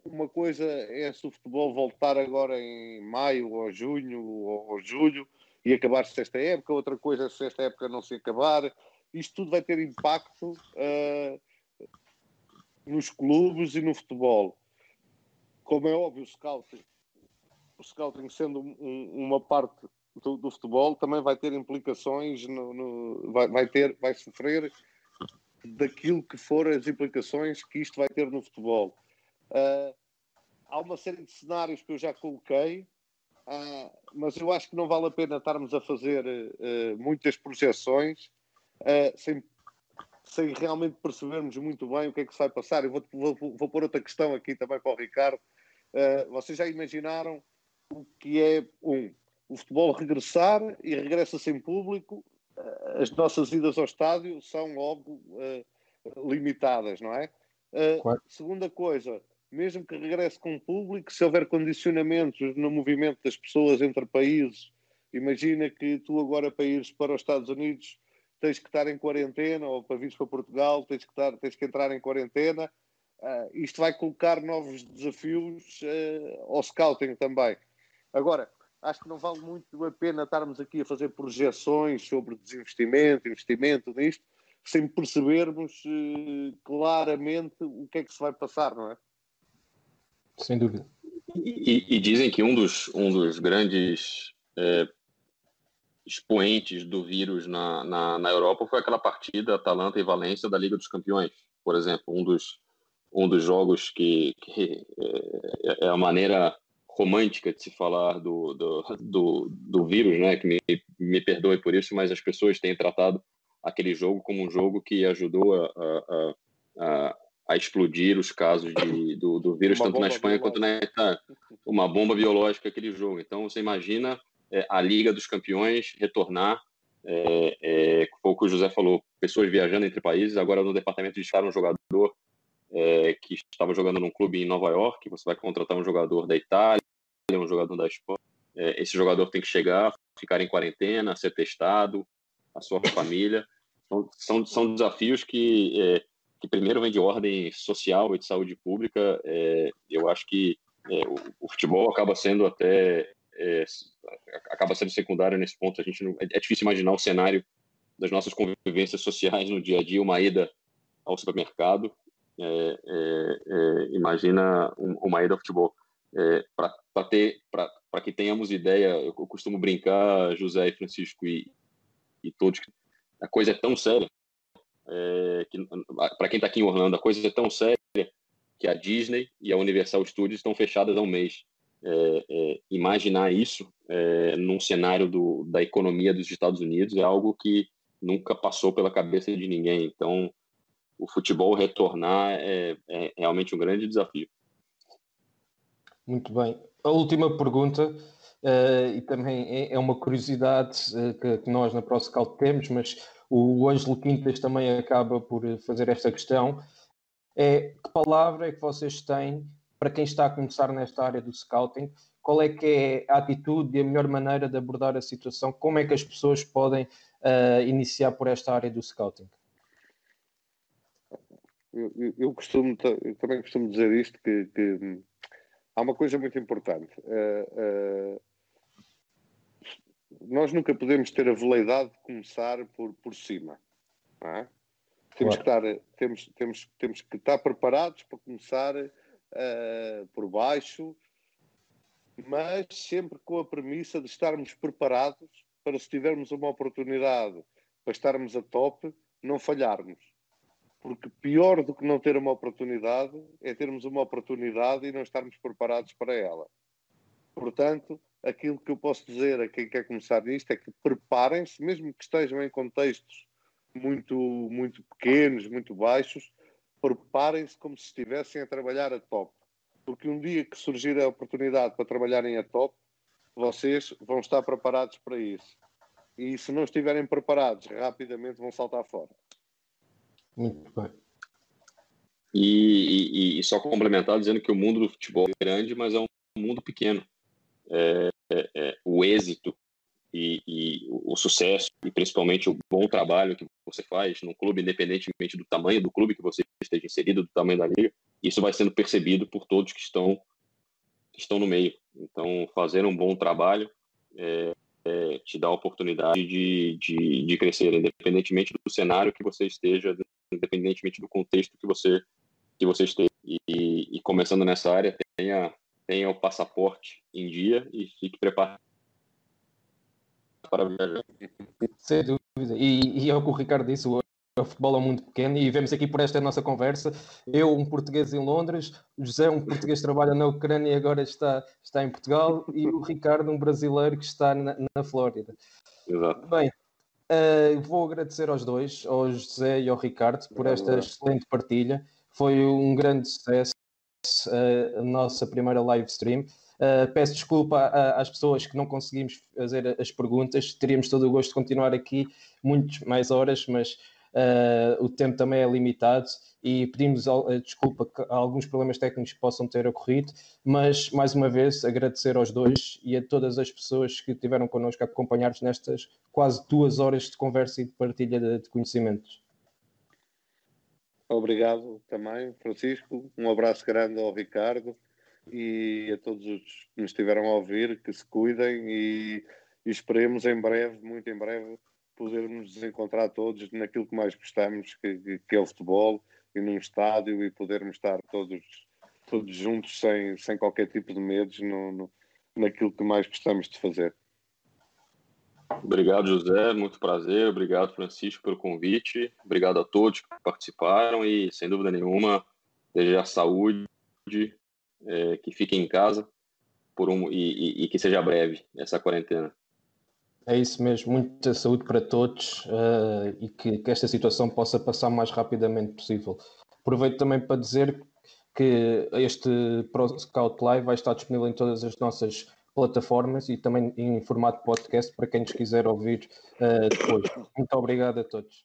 uma coisa é se o futebol voltar agora em maio ou junho ou julho e acabar-se esta época, outra coisa se esta época não se acabar, isto tudo vai ter impacto uh, nos clubes e no futebol. Como é óbvio, o scouting, o scouting sendo um, uma parte do, do, futebol, também vai ter implicações, no, no, vai, vai, ter, vai sofrer daquilo que for as implicações que isto vai ter no futebol. Uh, há uma série de cenários que eu já coloquei, uh, mas eu acho que não vale a pena estarmos a fazer uh, muitas projeções uh, sem, sem realmente percebermos muito bem o que é que se vai passar. Eu vou, vou, vou pôr outra questão aqui também para o Ricardo. Uh, vocês já imaginaram o que é, um, o futebol regressar e regressa sem público, as nossas idas ao estádio são logo limitadas, não é? Claro. Segunda coisa, mesmo que regresse com público, se houver condicionamentos no movimento das pessoas entre países, imagina que tu agora para ires para os Estados Unidos tens que estar em quarentena, ou para vir para Portugal, tens que, estar, tens que entrar em quarentena. Uh, isto vai colocar novos desafios uh, ao scouting também. Agora, acho que não vale muito a pena estarmos aqui a fazer projeções sobre desinvestimento, investimento nisto, sem percebermos uh, claramente o que é que se vai passar, não é? Sem dúvida. E, e dizem que um dos, um dos grandes é, expoentes do vírus na, na, na, Europa foi aquela partida Atalanta e Valência da Liga dos Campeões, por exemplo, um dos, um dos jogos que, que é, é a maneira romântica de se falar do, do, do, do, vírus, né? Que me, me perdoe por isso, mas as pessoas têm tratado aquele jogo como um jogo que ajudou a, a, a, a explodir os casos de, do, do vírus, uma tanto na Espanha quanto na Itália. Uma bomba biológica aquele jogo. Então, você imagina é, a Liga dos Campeões retornar. É, é, foi o que o José falou, pessoas viajando entre países. Agora, no departamento de estar um jogador é, que estava jogando num clube em Nova York, você vai contratar um jogador da Itália, um jogador da Espanha. É, esse jogador tem que chegar, ficar em quarentena, ser testado, a sua família. São, são, são desafios que, é, que, primeiro, vem de ordem social e de saúde pública. É, eu acho que o, o futebol acaba sendo até é, acaba sendo secundário nesse ponto. A gente não, é, é difícil imaginar o cenário das nossas convivências sociais no dia a dia, uma ida ao supermercado, é, é, é imagina uma ida ao futebol. É, para ter, para que tenhamos ideia, eu costumo brincar, José e Francisco e, e todos, a coisa é tão séria é, que para quem está aqui em Orlando, a coisa é tão séria que a Disney e a Universal Studios estão fechadas há um mês. É, é, imaginar isso é, num cenário do, da economia dos Estados Unidos é algo que nunca passou pela cabeça de ninguém. Então, o futebol retornar é, é realmente um grande desafio. Muito bem. A última pergunta, uh, e também é, é uma curiosidade uh, que, que, nós na ProScout temos, mas o Ângelo Quintas também acaba por fazer esta questão, é que palavra é que vocês têm para quem está a começar nesta área do scouting? Qual é que é a atitude e a melhor maneira de abordar a situação? Como é que as pessoas podem uh, iniciar por esta área do scouting? Eu, eu, costumo, eu também costumo dizer isto, que, que, há uma coisa muito importante. Uh, uh, nós nunca podemos ter a veleidade de começar por, por cima. É? Temos, claro. que estar, temos, temos, temos que estar preparados para começar uh, por baixo, mas sempre com a premissa de estarmos preparados para, se tivermos uma oportunidade para estarmos a top, não falharmos. Porque pior do que não ter uma oportunidade é termos uma oportunidade e não estarmos preparados para ela. Portanto, aquilo que eu posso dizer a quem quer começar nisto é que preparem-se, mesmo que estejam em contextos muito, muito pequenos, muito baixos, preparem-se como se estivessem a trabalhar a top. Porque um dia que surgir a oportunidade para trabalharem a top, vocês vão estar preparados para isso. E se não estiverem preparados, rapidamente vão saltar fora. Muito bem. E, e, e, só complementar dizendo que o mundo do futebol é grande, mas é um mundo pequeno. É, é, é, o êxito e, e, o sucesso e principalmente o bom trabalho que você faz no clube, independentemente do tamanho do clube que você esteja inserido, do tamanho da liga, isso vai sendo percebido por todos que estão que estão no meio. Então, fazer um bom trabalho é, é, te dá a oportunidade de, de, de crescer, independentemente do cenário que você esteja, independentemente do contexto que você que você esteja. E, e começando nessa área, tenha tenha o passaporte em dia e fique preparado para viajar. Sem dúvida. E, e é o que o Ricardo disse, o, o futebol é muito pequeno e vemos aqui por esta nossa conversa, eu, um português em Londres, José, um português que trabalha na Ucrânia e agora está, está em Portugal, e o Ricardo, um brasileiro que está na, na Flórida. Exato. Bem, uh, vou agradecer aos dois, ao José e ao Ricardo, por esta excelente partilha. Foi um grande sucesso a nossa primeira live stream. Uh, peço desculpa às pessoas que não conseguimos fazer as perguntas, teríamos todo o gosto de continuar aqui muitas mais horas, mas uh, o tempo também é limitado e pedimos desculpa que alguns problemas técnicos possam ter ocorrido, mas mais uma vez agradecer aos dois e a todas as pessoas que estiveram connosco a acompanhar-nos nestas quase duas horas de conversa e de partilha de, de conhecimentos. Obrigado também, Francisco. Um abraço grande ao Ricardo e a todos os que nos estiveram a ouvir, que se cuidem e, e esperemos em breve, muito em breve, podermos nos encontrar todos naquilo que mais gostamos, que, que é o futebol, e num estádio e podermos estar todos, todos juntos sem, sem qualquer tipo de medos no, no, naquilo que mais gostamos de fazer. Obrigado, José. Muito prazer. Obrigado, Francisco, pelo convite. Obrigado a todos que participaram e, sem dúvida nenhuma, desejar saúde, é, que fiquem em casa por um, e, e, e, que seja breve essa quarentena. É isso mesmo. Muita saúde para todos uh, e que, que esta situação possa passar o mais rapidamente possível. Aproveito também para dizer que este Scout Live vai estar disponível em todas as nossas plataformas e também em formato podcast para quem nos quiser ouvir uh, depois. Muito obrigado a todos.